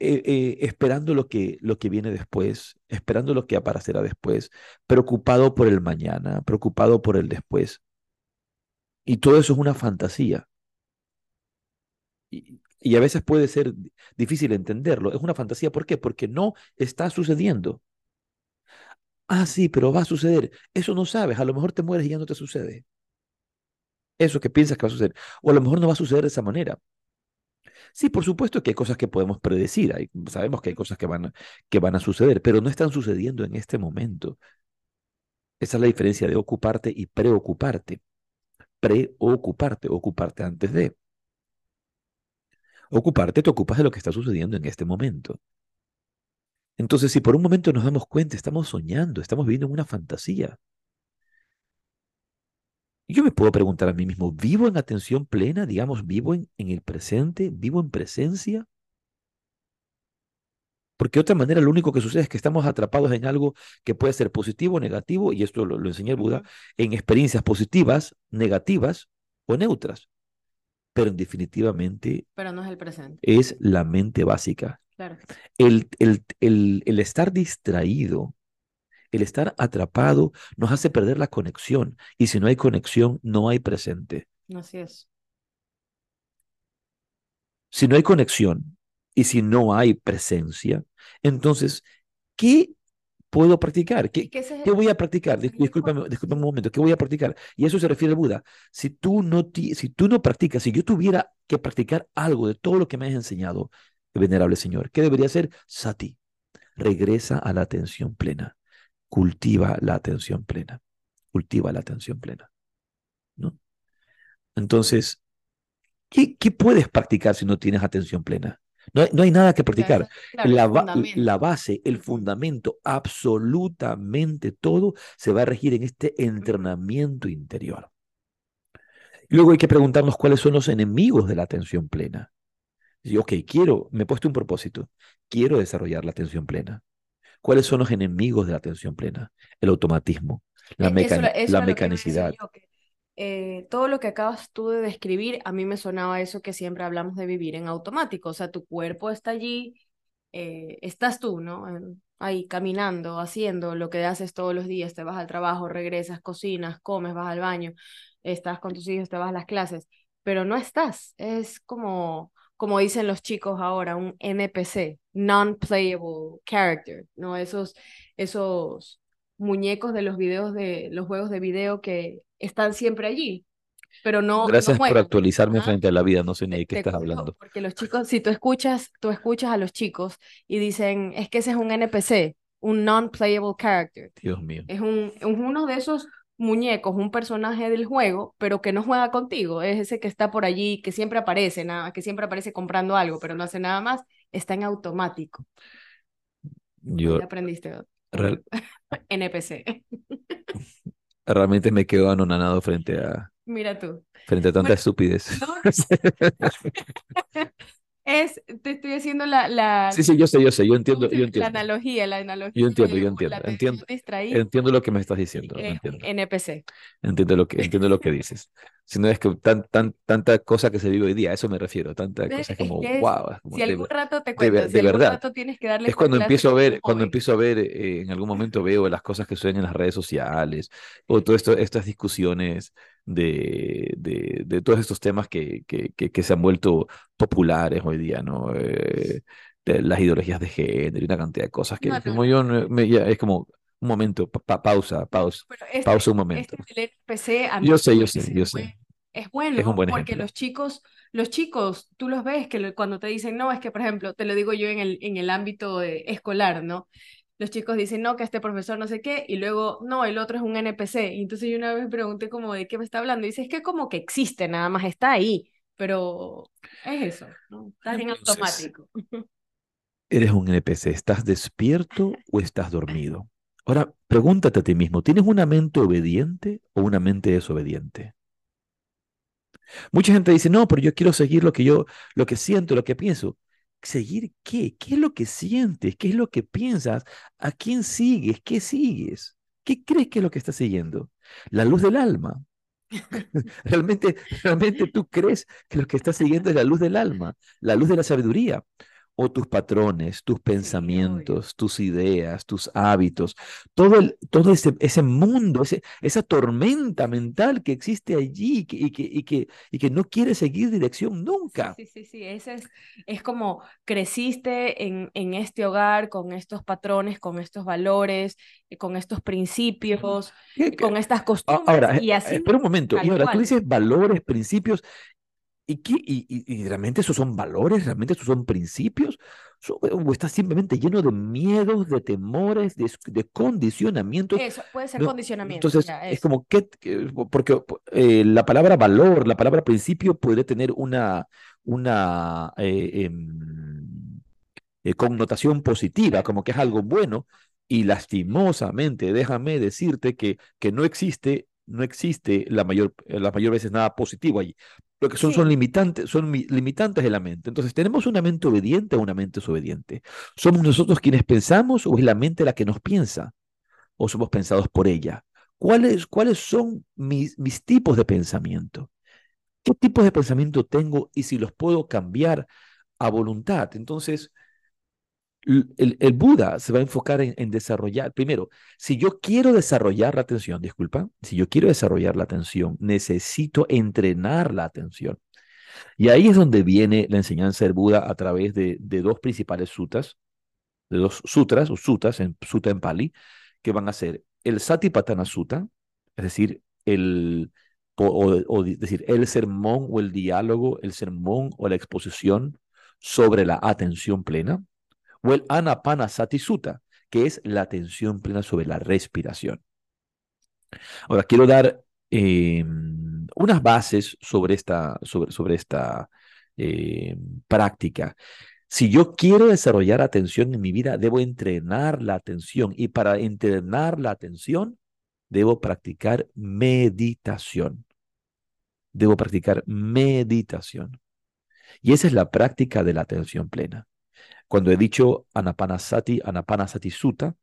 eh, eh, esperando lo que, lo que viene después, esperando lo que aparecerá después, preocupado por el mañana, preocupado por el después. Y todo eso es una fantasía y, a veces puede ser difícil entenderlo. Es una fantasía. ¿Por qué? Porque no está sucediendo. Ah, sí, pero va a suceder. Eso no sabes. A lo mejor te mueres y ya no te sucede. Eso que piensas que va a suceder. O a lo mejor no va a suceder de esa manera. Sí, por supuesto que hay cosas que podemos predecir. Sabemos que hay cosas que van, que van a suceder, pero no están sucediendo en este momento. Esa es la diferencia de ocuparte y preocuparte. Preocuparte, ocuparte antes de. Ocuparte, te ocupas de lo que está sucediendo en este momento. Entonces, si por un momento nos damos cuenta, estamos soñando, estamos viviendo en una fantasía. Yo me puedo preguntar a mí mismo, ¿vivo en atención plena? Digamos, ¿vivo en, en el presente? ¿Vivo en presencia? Porque de otra manera lo único que sucede es que estamos atrapados en algo que puede ser positivo o negativo, y esto lo, lo enseña el Buda, en experiencias positivas, negativas o neutras pero definitivamente pero no es el presente. Es la mente básica. Claro. El, el, el, el estar distraído, el estar atrapado, nos hace perder la conexión. Y si no hay conexión, no hay presente. Así es. Si no hay conexión y si no hay presencia, entonces, ¿qué puedo practicar? ¿Qué, ¿qué voy a practicar? Discúlpame, un momento, ¿qué voy a practicar? Y eso se refiere al Buda. Si tú, no si tú no practicas, si yo tuviera que practicar algo de todo lo que me has enseñado, venerable Señor, ¿qué debería ser? Sati. Regresa a la atención plena. Cultiva la atención plena. Cultiva la atención plena. ¿No? Entonces, ¿qué, ¿qué puedes practicar si no tienes atención plena? No hay, nada que practicar. la, la, base, el fundamento, absolutamente todo se va a regir en este entrenamiento interior. Luego hay que preguntarnos cuáles son los enemigos de la atención plena. Y, ok, quiero, me he puesto un propósito, quiero desarrollar la atención plena. ¿Cuáles son los enemigos de la atención plena? El automatismo, la, e, la mecanicidad. Eh, todo lo que acabas tú de describir, a mí me sonaba eso que siempre hablamos de vivir en automático. O sea, tu cuerpo está allí, eh, estás tú, ¿no? ahí caminando, haciendo lo que haces todos los días, te vas al trabajo, regresas, cocinas, comes, vas al baño, estás con tus hijos, te vas a las clases, pero no estás. Es como, como dicen los chicos ahora, un NPC, non-playable character, ¿no? Esos, esos muñecos de los videos de los juegos de video que están siempre allí, pero no. Gracias por actualizarme frente a la vida, no sé ni de qué estás hablando. Porque los chicos, si tú escuchas, tú escuchas a los chicos y dicen, es que ese es un NPC, un non-playable character. Dios mío. Es, un, es uno de esos muñecos, un personaje del juego, pero que no juega contigo. Es ese que está por allí, que siempre aparece, nada, que siempre aparece comprando algo, pero no hace nada más. Está en automático. Yo aprendiste. NPC. Realmente me quedo anonanado frente a. Mira tú. Frente a tanta estupidez. es, te estoy haciendo la, la... Sí, sí, yo sé, yo sé, yo entiendo, yo entiendo. La analogía, la analogía. Yo entiendo, yo entiendo, entiendo, entiendo lo que me estás diciendo. Entiendo. NPC. Entiendo lo que, entiendo lo que dices. Si no es que tan, tan, tanta cosa que se vive hoy día, a eso me refiero, tanta cosa como, wow. si algún rato te cuento, si verdad. rato tienes que darle Es cuando empiezo a ver, cuando empiezo a ver, eh, en algún momento veo las cosas que suceden en las redes sociales, o todas esto, estas discusiones de, de, de, todos estos temas que, que, que, se han vuelto populares hoy día, ¿no? Eh, de las ideologías de género y una cantidad de cosas que como yo me, ya, es como un momento, pausa, pausa, este, pausa un momento. Este a yo sé, yo sé, yo sé. Es bueno, es un buen porque los chicos, los chicos, tú los ves que cuando te dicen, no, es que, por ejemplo, te lo digo yo en el, en el ámbito escolar, ¿no? Los chicos dicen, no, que este profesor no sé qué, y luego, no, el otro es un NPC. Y entonces yo una vez pregunté como, ¿de qué me está hablando? Y dice, es que como que existe, nada más está ahí, pero es eso, ¿no? Estás en automático. Eres un NPC, ¿estás despierto o estás dormido? Ahora, pregúntate a ti mismo, ¿tienes una mente obediente o una mente desobediente? Mucha gente dice, no, pero yo quiero seguir lo que yo, lo que siento, lo que pienso. ¿Seguir qué? ¿Qué es lo que sientes? ¿Qué es lo que piensas? ¿A quién sigues? ¿Qué sigues? ¿Qué crees que es lo que estás siguiendo? La luz del alma. realmente, realmente tú crees que lo que estás siguiendo es la luz del alma, la luz de la sabiduría o tus patrones, tus pensamientos, tus ideas, tus hábitos, todo, el, todo ese, ese mundo, ese, esa tormenta mental que existe allí y que, y que, y que, y que no quiere seguir dirección nunca. Sí, sí, sí, ese es, es como creciste en, en este hogar con estos patrones, con estos valores, eh, con estos principios, con estas costumbres. Ahora, y así, espera un momento, y ahora tú dices valores, principios, ¿Y, qué, y, realmente esos son valores? ¿Realmente esos son principios? ¿O estás simplemente lleno de miedos, de temores, de, de condicionamientos? Eso, puede ser condicionamiento. Entonces, es como que, porque eh, la palabra valor, la palabra principio puede tener una, una eh, em, eh, connotación positiva, como que es algo bueno, y lastimosamente, déjame decirte que, que no existe no existe la mayor, la mayor veces nada positivo allí. Lo que son, son limitantes, son limitantes de la mente. Entonces, ¿tenemos una mente obediente o una mente desobediente? ¿Somos nosotros quienes pensamos o es la mente la que nos piensa? ¿O somos pensados por ella? ¿Cuáles, cuáles son mis, mis tipos de pensamiento? ¿Qué tipos de pensamiento tengo y si los puedo cambiar a voluntad? Entonces, el, Buda se va a enfocar en, desarrollar, primero, si yo quiero desarrollar la atención, disculpa, si yo quiero desarrollar la atención, necesito entrenar la atención. Y ahí es donde viene la enseñanza del Buda a través de, dos principales sutras, de dos sutras o sutas en sutta en Pali, que van a ser el Satipatthana Sutta, es decir, el, o, decir, el sermón o el diálogo, el sermón o la exposición sobre la atención plena, o el Anapanasati Sutta, que es la atención plena sobre la respiración. Ahora, quiero dar em, unas bases sobre esta, sobre, sobre esta em, práctica. Si yo quiero desarrollar atención en mi vida, debo entrenar la atención y para entrenar la atención, debo practicar meditación. Debo practicar meditación. Y esa es la práctica de la atención plena. Cuando he dicho Anapanasati, Anapanasati Sutta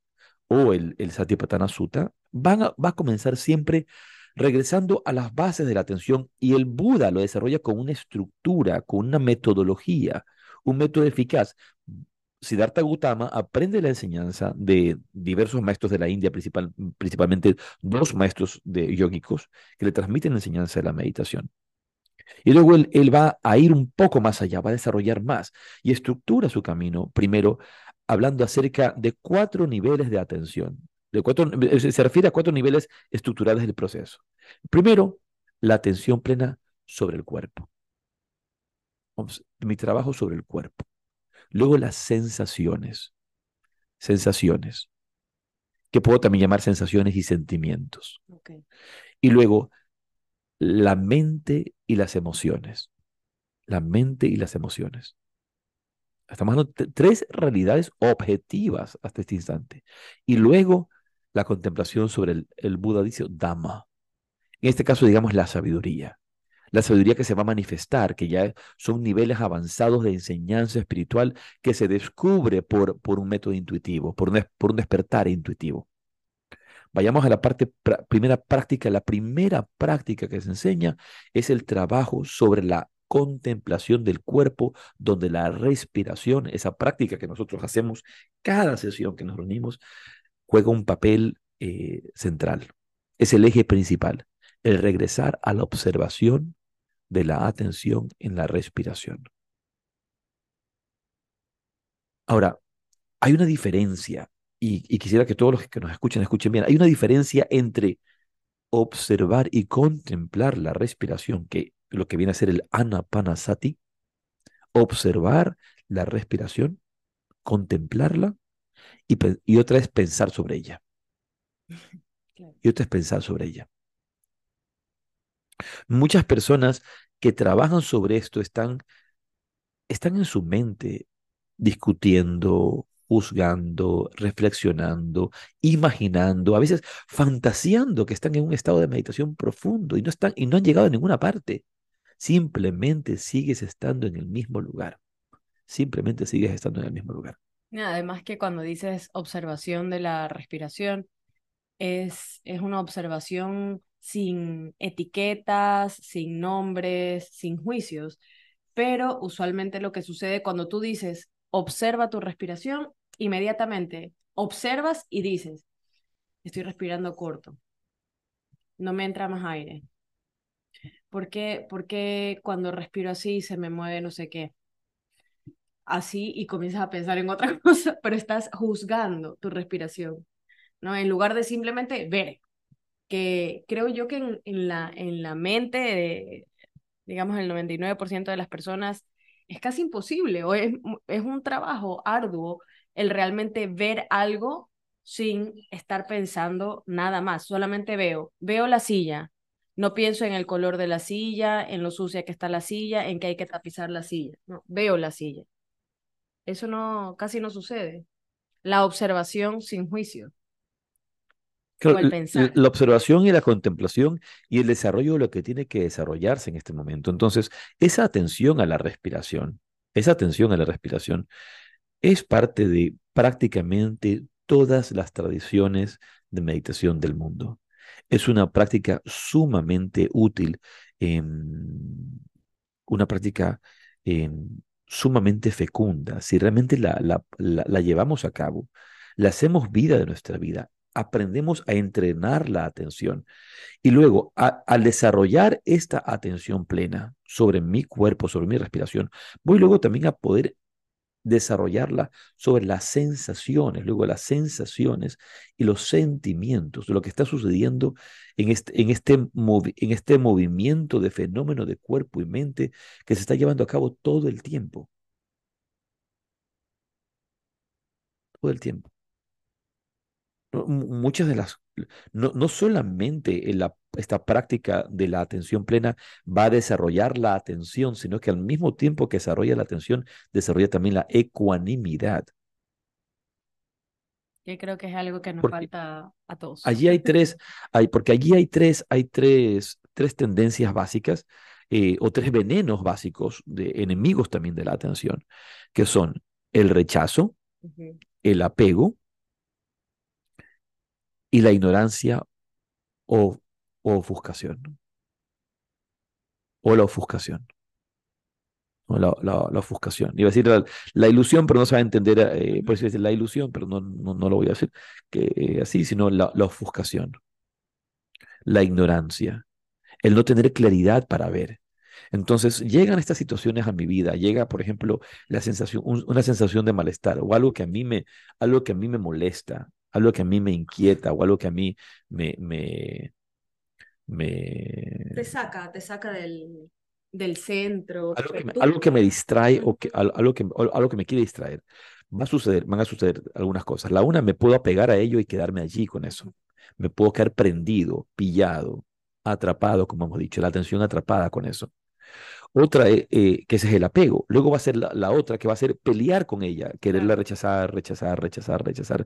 o el, el Satipatthana Sutta, van va a comenzar siempre regresando a las bases de la atención y el Buda lo desarrolla con una estructura, con una metodología, un método eficaz. Siddhartha Gautama aprende la enseñanza de diversos maestros de la India, principal, principalmente dos maestros de yogicos que le transmiten la enseñanza de la meditación. Y luego él, él, va a ir un poco más allá, va a desarrollar más y estructura su camino, primero hablando acerca de cuatro niveles de atención. De cuatro, eh, se refiere a cuatro niveles estructurales del proceso. Primero, la atención plena sobre el cuerpo. Mi trabajo sobre el cuerpo. Luego las sensaciones. Sensaciones. Que puedo también llamar sensaciones y sentimientos. Y luego la mente y las emociones. La mente y las emociones. Estamos hablando de tres realidades objetivas hasta este instante. Y luego la contemplación sobre el, el Buda dice Dhamma. En este caso, digamos, la sabiduría. La sabiduría que se va a manifestar, que ya son niveles avanzados de enseñanza espiritual que se descubre por, por un método intuitivo, por un, por un despertar intuitivo. Vayamos a la parte primera práctica. La primera práctica que se enseña es el trabajo sobre la contemplación del cuerpo, donde la respiración, esa práctica que nosotros hacemos cada sesión que nos reunimos, juega un papel eh, central. Es el eje principal, el regresar a la observación de la atención en la respiración. Ahora, hay una diferencia y, quisiera que todos los que nos escuchen escuchen bien, hay una diferencia entre observar y contemplar la respiración, que lo que viene a ser el anapanasati, observar la respiración, contemplarla, y, y otra es pensar sobre ella. Y otra es pensar sobre ella. Muchas personas que trabajan sobre esto están, están en su mente discutiendo, juzgando, reflexionando, imaginando, a veces fantaseando que están en un estado de meditación profundo y no, están, y no han llegado a ninguna parte. Simplemente sigues estando en el mismo lugar. Simplemente sigues estando en el mismo lugar. Además que cuando dices observación de la respiración, es, es una observación sin etiquetas, sin nombres, sin juicios, pero usualmente lo que sucede cuando tú dices observa tu respiración, inmediatamente observas y dices, estoy respirando corto, no me entra más aire. ¿Por qué, ¿Por qué cuando respiro así se me mueve no sé qué? Así y comienzas a pensar en otra cosa, pero estás juzgando tu respiración, ¿no? En lugar de simplemente ver, que creo yo que en, en la, en la mente de, digamos, el 99% de las personas es casi imposible o es, es un trabajo arduo el realmente ver algo sin estar pensando nada más. Solamente veo, veo la silla, no pienso en el color de la silla, en lo sucia que está la silla, en que hay que tapizar la silla. No, veo la silla. Eso no, casi no sucede. La observación sin juicio la observación y la contemplación y el desarrollo de lo que tiene que desarrollarse en este momento. Entonces, esa atención a la respiración, esa atención a la respiración es parte de prácticamente todas las tradiciones de meditación del mundo. Es una práctica sumamente útil, una práctica sumamente fecunda. Si realmente la, la llevamos a cabo, la hacemos vida de nuestra vida, aprendemos a entrenar la atención. Y luego, al desarrollar esta atención plena sobre mi cuerpo, sobre mi respiración, voy luego también a poder desarrollarla sobre las sensaciones, luego las sensaciones y los sentimientos de lo que está sucediendo en este, en este, en este movimiento de fenómeno de cuerpo y mente que se está llevando a cabo todo el tiempo. Todo el tiempo muchas de las, no, no solamente la, esta práctica de la atención plena va a desarrollar la atención, sino que al mismo tiempo que desarrolla la atención, desarrolla también la ecuanimidad. Yo creo que es algo que nos falta a todos. Allí hay tres, hay, porque allí hay tres, hay tres, tres tendencias básicas eh, o tres venenos básicos de enemigos también de la atención, que son el rechazo, el apego y la ignorancia o, ofuscación. O la ofuscación. O la, la, ofuscación. Iba a decir la, ilusión, pero no se va a entender, eh, por eso decir la ilusión, pero no, no, lo voy a decir que, eh, así, sino la, la ofuscación. La ignorancia. El no tener claridad para ver. Entonces llegan estas situaciones a mi vida, llega, por ejemplo, la sensación, una sensación de malestar o algo que a mí me, algo que a mí me molesta, algo que a mí me inquieta o algo que a mí me, me, me... Te saca, te saca del, del centro. Algo que, me, algo que me distrae o que, algo, que, algo que me quiere distraer. Va a suceder, van a suceder algunas cosas. La una, me puedo apegar a ello y quedarme allí con eso. Me puedo quedar prendido, pillado, atrapado, como hemos dicho, la atención atrapada con eso. Otra, eh, eh, que ese es el apego. Luego va a ser la, la, otra, que va a ser pelear con ella, quererla rechazar, rechazar, rechazar, rechazar.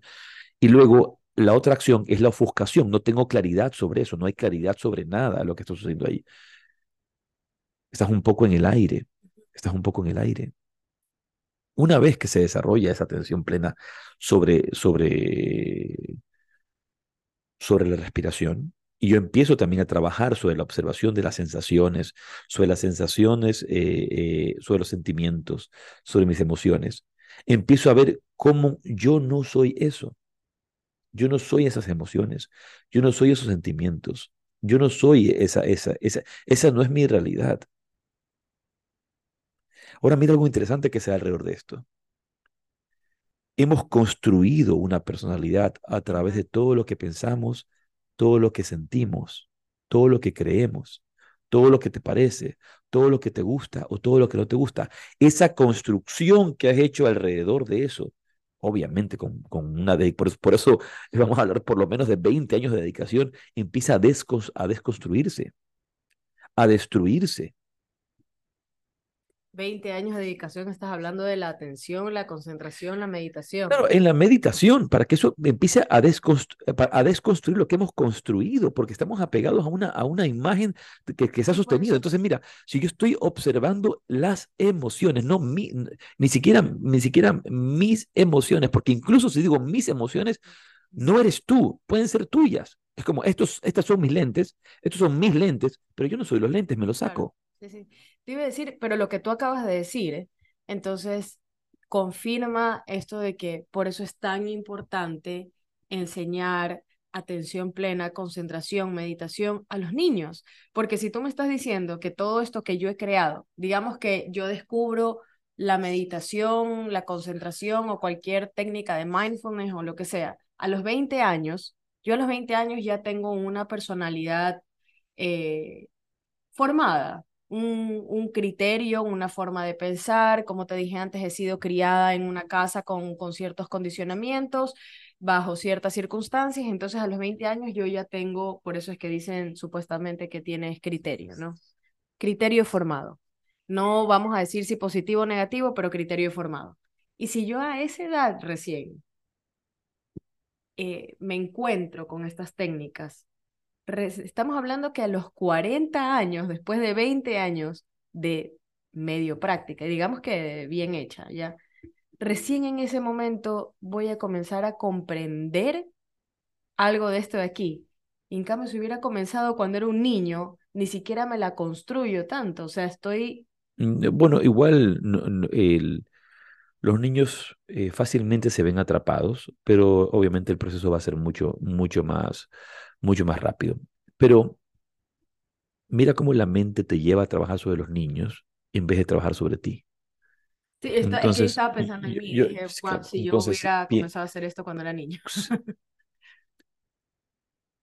Y luego la otra acción es la ofuscación. No tengo claridad sobre eso, no hay claridad sobre nada lo que está sucediendo ahí. Estás un poco en el aire, estás un poco en el aire. Una vez que se desarrolla esa atención plena sobre, sobre, sobre la respiración, y yo empiezo también a trabajar sobre la observación de las sensaciones, sobre las sensaciones, eh, eh, sobre los sentimientos, sobre mis emociones. Empiezo a ver cómo yo no soy eso. Yo no soy esas emociones, yo no soy esos sentimientos, yo no soy esa, esa, esa, esa no es mi realidad. Ahora mira algo interesante que sea alrededor de esto. Hemos construido una personalidad a través de todo lo que pensamos, todo lo que sentimos, todo lo que creemos, todo lo que te parece, todo lo que te gusta o todo lo que no te gusta. Esa construcción que has hecho alrededor de eso obviamente con, con una por, por, eso vamos a hablar por lo menos de 20 años de dedicación, empieza a, a desconstruirse, a destruirse. 20 años de dedicación, estás hablando de la atención, la concentración, la meditación. Claro, en la meditación, para que eso empiece a, a desconstruir lo que hemos construido, porque estamos apegados a una, a una imagen que, que se ha sostenido. Entonces, mira, si yo estoy observando las emociones, no mi, ni, siquiera, ni siquiera mis emociones, porque incluso si digo mis emociones, no eres tú, pueden ser tuyas. Es como, estos, estas son mis lentes, estos son mis lentes, pero yo no soy los lentes, me los saco. sí, sí. Te iba a decir, pero lo que tú acabas de decir, entonces confirma esto de que por eso es tan importante enseñar atención plena, concentración, meditación a los niños. Porque si tú me estás diciendo que todo esto que yo he creado, digamos que yo descubro la meditación, la concentración o cualquier técnica de mindfulness o lo que sea, a los 20 años, yo a los 20 años ya tengo una personalidad eh, formada, un, criterio, una forma de pensar. Como te dije antes, he sido criada en una casa con, con ciertos condicionamientos, bajo ciertas circunstancias. Entonces, a los 20 años yo ya tengo, por eso es que dicen supuestamente que tienes criterio, ¿no? Criterio formado. No vamos a decir si positivo o negativo, pero criterio formado. Y si yo a esa edad recién eh, me encuentro con estas técnicas estamos hablando que a los 40 años, después de 20 años de medio práctica, digamos que bien hecha, ya, recién en ese momento voy a comenzar a comprender algo de esto de aquí. en cambio, si hubiera comenzado cuando era un niño, ni siquiera me la construyo tanto, o sea, estoy... Mm, eh, bueno, igual los niños eh, fácilmente se ven atrapados, pero obviamente el proceso va a ser mucho, mucho más mucho más rápido. Pero mira cómo la mente te lleva a trabajar sobre los niños en vez de trabajar sobre ti. Sí, entonces, estaba pensando en mí. dije, si yo hubiera comenzado a hacer esto cuando era niño.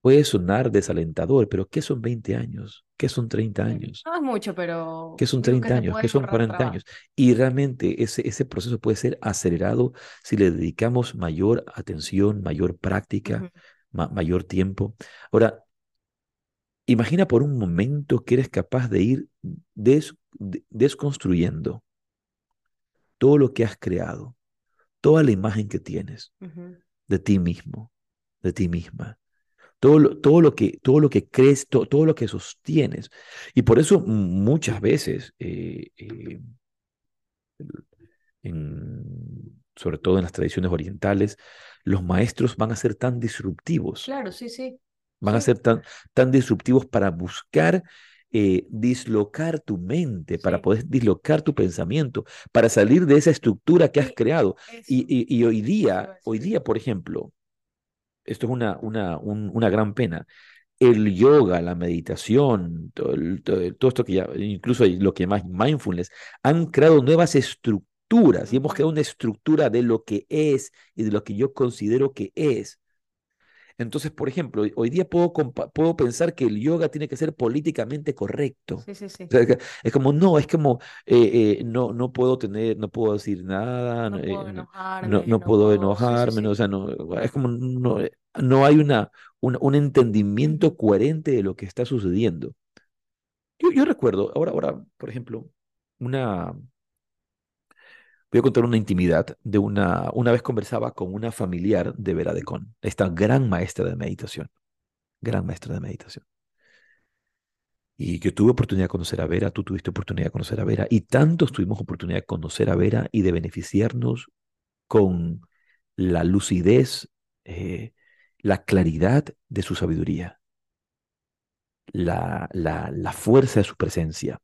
Puede sonar desalentador, pero ¿qué son 20 años? ¿Qué son 30 años? No es mucho, pero... ¿Qué son 30 años? ¿Qué son 40 años? Y realmente ese, ese proceso puede ser acelerado si le dedicamos mayor atención, mayor práctica, mayor tiempo. Ahora, imagina por un momento que eres capaz de ir desconstruyendo todo lo que has creado, toda la imagen que tienes de ti mismo, de ti misma. Todo lo, todo lo, que, todo lo que crees, todo lo que sostienes. Y por eso muchas veces eh, eh, en, sobre todo en las tradiciones orientales, los maestros van a ser tan disruptivos. Claro, sí, sí. Van a ser tan, tan disruptivos para buscar eh, dislocar tu mente, para poder dislocar tu pensamiento, para salir de esa estructura que has creado. Y, y, hoy día, hoy día, por ejemplo, esto es una, una, una gran pena. El yoga, la meditación, todo, todo, esto que ya, incluso lo que más mindfulness, han creado nuevas estructuras y hemos creado una estructura de lo que es y de lo que yo considero que es. Entonces, por ejemplo, hoy día puedo, puedo pensar que el yoga tiene que ser políticamente correcto. Sí, sí, sí. es como, no, es como, eh, eh, no, no puedo tener, no puedo decir nada, no, eh, puedo enojarme, no, no, puedo enojarme, o sea, no, es como, no, no hay una, un, entendimiento coherente de lo que está sucediendo. Yo, yo recuerdo, ahora, ahora, por ejemplo, una, Voy a contar una intimidad de una, una vez conversaba con una familiar de Vera de Con, esta gran maestra de meditación, gran maestra de meditación. Y que tuve oportunidad de conocer a Vera, tú tuviste oportunidad de conocer a Vera, y tantos tuvimos oportunidad de conocer a Vera y de beneficiarnos con la lucidez, eh, la claridad de su sabiduría, la, la, la fuerza de su presencia,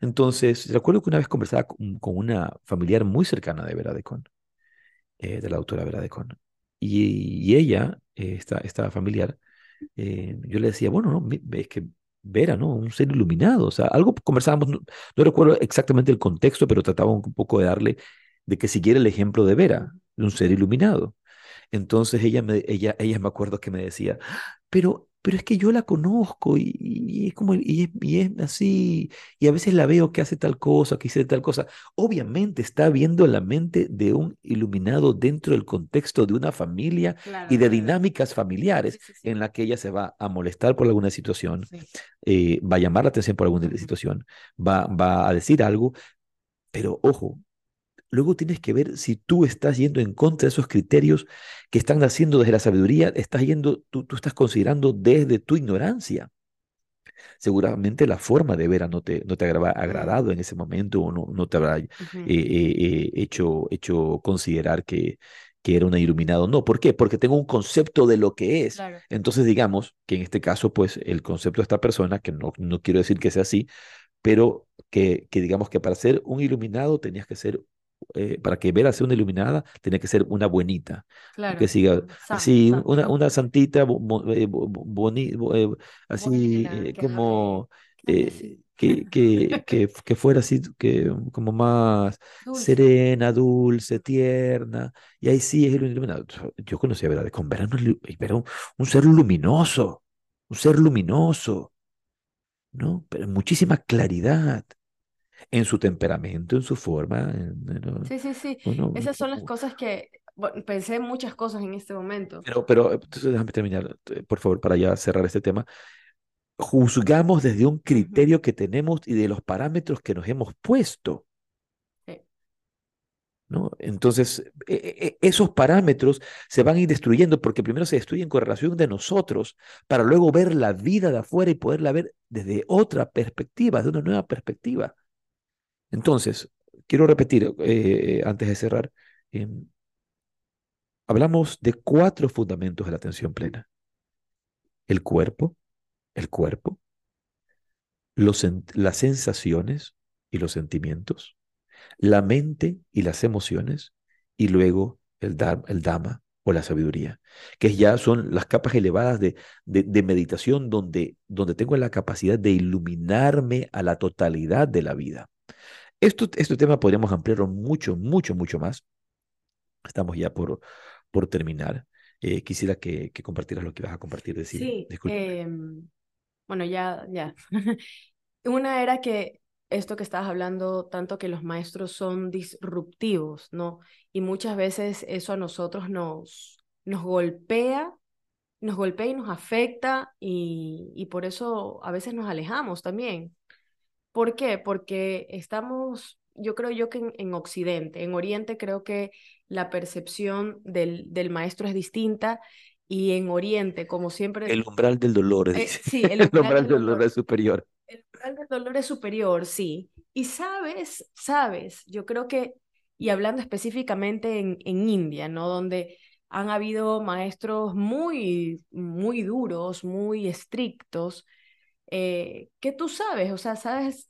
entonces, recuerdo que una vez conversaba con, una familiar muy cercana de Vera de Con, eh, de la autora Vera de Con, y, ella, eh, esta, esta, familiar, eh, yo le decía, bueno, no, es que Vera, ¿no? Un ser iluminado, o sea, algo conversábamos, no, recuerdo exactamente el contexto, pero trataba un poco de darle, de que siguiera el ejemplo de Vera, de un ser iluminado. Entonces ella me, ella, ella me acuerdo que me decía, pero pero es que yo la conozco y, es como, y es, así, y a veces la veo que hace tal cosa, que dice tal cosa. Obviamente está viendo la mente de un iluminado dentro del contexto de una familia y de dinámicas familiares en la que ella se va a molestar por alguna situación, eh, va a llamar la atención por alguna situación, va, va a decir algo, pero ojo, luego tienes que ver si tú estás yendo en contra de esos criterios que están haciendo desde la sabiduría, estás yendo, tú, tú estás considerando desde tu ignorancia. Seguramente la forma de ver no te, no te habrá agradado en ese momento o no, no te habrá eh, eh, eh, hecho, hecho considerar que, que era una iluminado. No, ¿por qué? Porque tengo un concepto de lo que es. Entonces, digamos que en este caso, pues el concepto de esta persona, que no, no quiero decir que sea así, pero que, que digamos que para ser un iluminado tenías que ser eh, para que Vera sea una iluminada, tenía que ser una buenita. Claro. Que siga, sí, una, una santita bonita, eh, así eh, como que, que, que, que, fuera así, que, como más serena, dulce, tierna. Y ahí sí es iluminada. Yo conocí a Vera con Vera, un, un ser luminoso, un ser luminoso, ¿no? Pero muchísima claridad en su temperamento, en su forma. sí, sí, sí. Esas son las cosas que pensé en muchas cosas en este momento. Pero, pero entonces déjame terminar, eh, por favor, para ya cerrar este tema. Juzgamos desde un criterio que tenemos y de los parámetros que nos hemos puesto. ¿No? Entonces, e, e, e, esos parámetros se van a ir destruyendo porque primero se destruyen con relación de nosotros para luego ver la vida de afuera y poderla ver desde otra perspectiva, de una nueva perspectiva. Entonces, quiero repetir eh, antes de cerrar, em, hablamos de cuatro fundamentos de la atención plena. El cuerpo, el cuerpo, las sensaciones y los sentimientos, la mente y las emociones, y luego el, el Dhamma o la sabiduría, que ya son las capas elevadas de, de, meditación donde, donde tengo la capacidad de iluminarme a la totalidad de la vida. Esto, este tema podríamos ampliarlo mucho, mucho, mucho más. Estamos ya por, por terminar. Eh, quisiera que, que, compartieras lo que vas a compartir. Decir, sí, eh, bueno, ya, ya. Una era que esto que estabas hablando, tanto que los maestros son disruptivos, ¿no? Y muchas veces eso a nosotros nos, nos golpea, nos golpea y nos afecta y, y por eso a veces nos alejamos también. ¿Por qué? Porque estamos, yo creo yo que en, Occidente, en Oriente creo que la percepción del, del, maestro es distinta y en Oriente, como siempre... El umbral del dolor, eh, sí, el umbral, del, dolor, es superior. El umbral del dolor es superior, sí. Y sabes, sabes, yo creo que y hablando específicamente en, en India, ¿no? Donde han habido maestros muy, muy duros, muy estrictos, eh, que tú sabes, o sea, sabes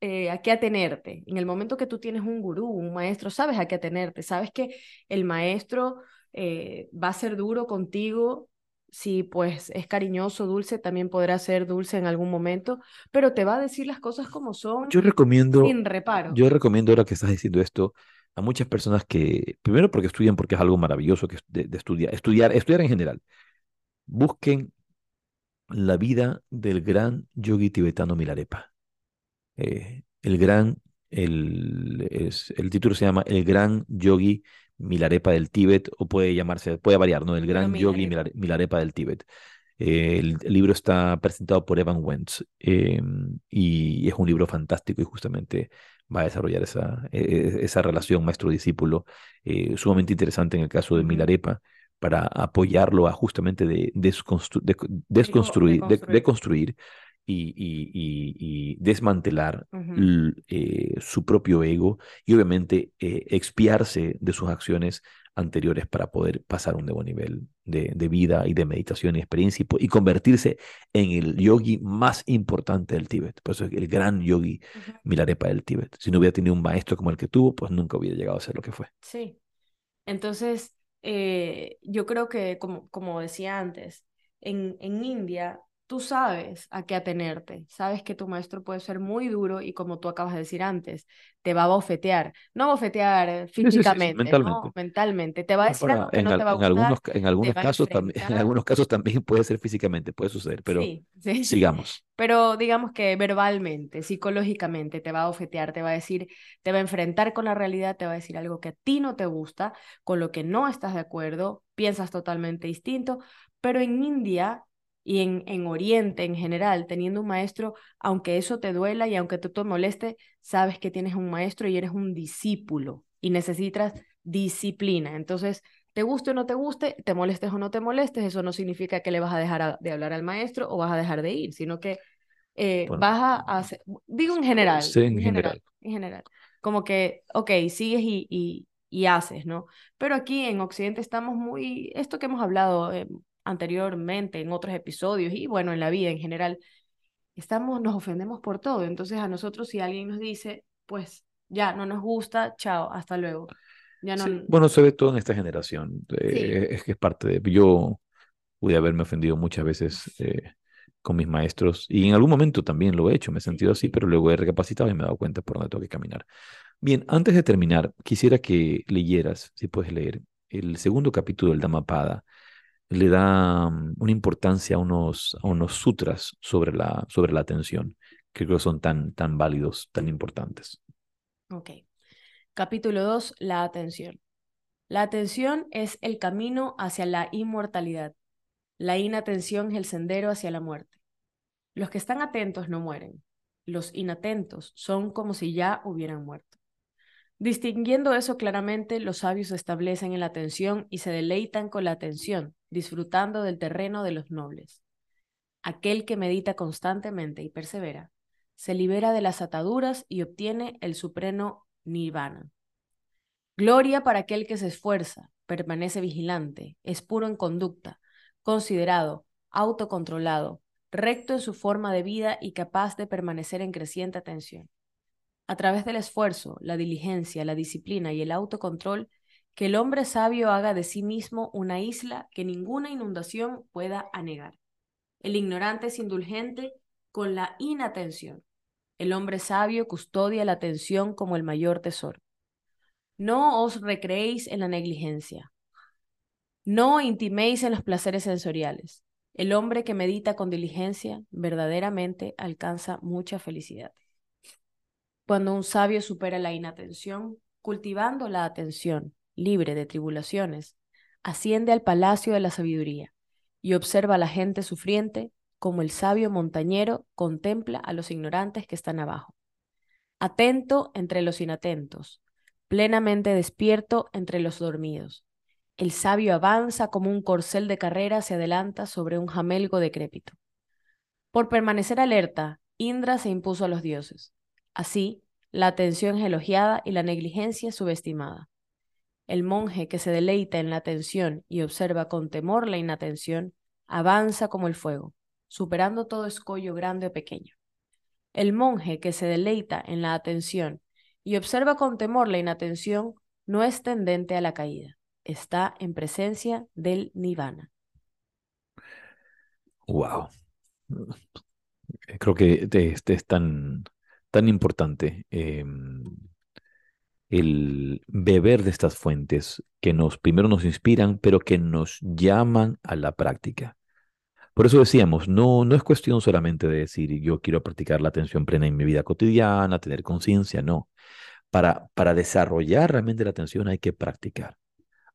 eh, a qué atenerte. En el momento que tú tienes un gurú, un maestro, sabes a qué atenerte, sabes que el maestro eh, va a ser duro contigo. Si pues es cariñoso, dulce, también podrá ser dulce en algún momento, pero te va a decir las cosas como son. Yo recomiendo, sin reparo. Yo recomiendo ahora que estás diciendo esto a muchas personas que, primero porque estudian, porque es algo maravilloso que de, de estudiar, estudiar, estudiar en general. Busquen la vida del gran yogi tibetano Milarepa. Eh, el gran, el, es, el título se llama El gran yogi Milarepa del Tíbet, o puede llamarse, puede variar, ¿no? El gran yogi Milarepa del Tíbet. Eh, el, libro está presentado por Evan Wentz eh, y es un libro fantástico y justamente va a desarrollar esa, e, e, esa relación maestro-discípulo sumamente interesante en el caso de Milarepa para apoyarlo a justamente de, desconstruir, de, construir y, y, desmantelar eh, su propio ego y obviamente eh, expiarse de sus acciones anteriores para poder pasar a un nuevo nivel de, vida y de meditación y experiencia y, convertirse en el yogi más importante del Tíbet. Por eso el gran yogi Milarepa del Tíbet. Si no hubiera tenido un maestro como el que tuvo, pues nunca hubiera llegado a ser lo que fue. Sí. Entonces, eh, yo creo que, como, como decía antes, en, en India tú sabes a qué atenerte, sabes que tu maestro puede ser muy duro y como tú acabas de decir antes, te va a bofetear, no bofetear físicamente, mentalmente. mentalmente, te va a decir algo que no te va a gustar, algunos, en algunos casos también, en algunos casos también puede ser físicamente, puede suceder, pero sigamos. Pero digamos que verbalmente, psicológicamente te va a bofetear, te va a decir, te va a enfrentar con la realidad, te va a decir algo que a ti no te gusta, con lo que no estás de acuerdo, piensas totalmente distinto, pero en India y en, en Oriente en general, teniendo un maestro, aunque eso te duela y aunque tú te moleste, sabes que tienes un maestro y eres un discípulo y necesitas disciplina. Entonces, te guste o no te guste, te molestes o no te molestes, eso no significa que le vas a dejar de hablar al maestro o vas a dejar de ir, sino que eh, vas a hacer, digo en general, sí, en, general, en general, como que, ok, sigues y, y, y, haces, ¿no? Pero aquí en Occidente estamos muy, esto que hemos hablado, eh, anteriormente en otros episodios y bueno, en la vida en general, estamos, nos ofendemos por todo. Entonces a nosotros si alguien nos dice, pues ya no nos gusta, chao, hasta luego. Ya no... bueno, se ve todo en esta generación. Eh, es que es parte de... Yo pude haberme ofendido muchas veces eh, con mis maestros y en algún momento también lo he hecho, me he sentido así, pero luego he recapacitado y me he dado cuenta por dónde tengo que caminar. Bien, antes de terminar, quisiera que leyeras, si puedes leer, el segundo capítulo del Dhammapada, le da mm, una importancia a unos, a unos sutras sobre la, sobre la atención, que creo son tan, tan válidos, tan importantes. Ok. Capítulo 2, la atención. La atención es el camino hacia la inmortalidad. La inatención es el sendero hacia la muerte. Los que están atentos no mueren. Los inatentos son como si ya hubieran muerto. Distinguiendo eso claramente, los sabios establecen en la atención y se deleitan con la atención, disfrutando del terreno de los nobles. Aquel que medita constantemente y persevera, se libera de las ataduras y obtiene el supremo nirvana. Gloria para aquel que se esfuerza, permanece vigilante, es puro en conducta, considerado, autocontrolado, recto en su forma de vida y capaz de permanecer en creciente atención. A través del esfuerzo, la diligencia, la disciplina y el autocontrol, que el hombre sabio haga de sí mismo una isla que ninguna inundación pueda anegar. El ignorante es indulgente con la inatención. El hombre sabio custodia la atención como el mayor tesoro. No os recreéis en la negligencia. No intiméis en los placeres sensoriales. El hombre que medita con diligencia verdaderamente alcanza mucha felicidad. Cuando un sabio supera la inatención, cultivando la atención, libre de tribulaciones, asciende al palacio de la sabiduría y observa a la gente sufriente como el sabio montañero contempla a los ignorantes que están abajo. Atento entre los inatentos, plenamente despierto entre los dormidos. El sabio avanza como un corcel de carrera se adelanta sobre un jamelgo decrépito. Por permanecer alerta, Indra se impuso a los dioses. Así, la atención es elogiada y la negligencia subestimada. El monje que se deleita en la atención y observa con temor la inatención, avanza como el fuego, superando todo escollo grande o pequeño. El monje que se deleita en la atención y observa con temor la inatención, no es tendente a la caída, está en presencia del nirvana. Wow. Creo que este es tan, tan importante. Em, el beber de estas fuentes que nos primero nos inspiran, pero que nos llaman a la práctica. Por eso decíamos, no, no es cuestión solamente de decir yo quiero practicar la atención plena en mi vida cotidiana, tener conciencia, no. Para, para desarrollar realmente la atención hay que practicar,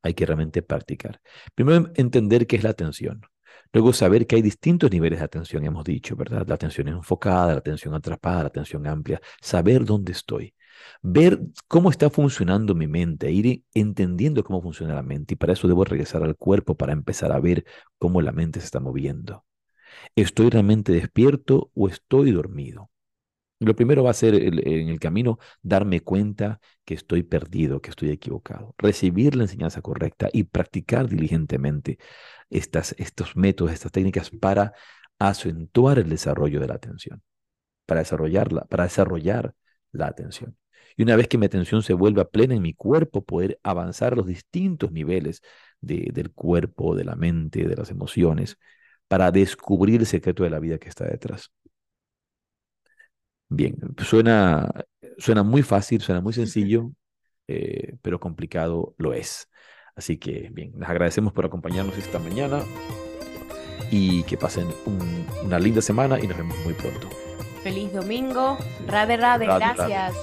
hay que realmente practicar. Primero entender qué es la atención. Luego saber que hay distintos niveles de atención, hemos dicho, ¿verdad? La atención enfocada, la atención atrapada, la atención amplia. Saber dónde estoy ver cómo está funcionando mi mente, ir entendiendo cómo funciona la mente. Y para eso debo regresar al cuerpo para empezar a ver cómo la mente se está moviendo. ¿Estoy realmente despierto o estoy dormido? Lo primero va a ser en el camino darme cuenta que estoy perdido, que estoy equivocado, recibir la enseñanza correcta y practicar diligentemente estas, estos métodos, estas técnicas para acentuar el desarrollo de la atención, para desarrollarla, para desarrollar la atención. Y una vez que mi atención se vuelva plena en mi cuerpo, poder avanzar a los distintos niveles del cuerpo, de la mente, de las emociones, para descubrir el secreto de la vida que está detrás. Bien, suena, suena muy fácil, suena muy sencillo, eh, pero complicado lo es. Así que, bien, les agradecemos por acompañarnos esta mañana y que pasen una linda semana y nos vemos muy pronto. Feliz domingo. Rade, rade, gracias.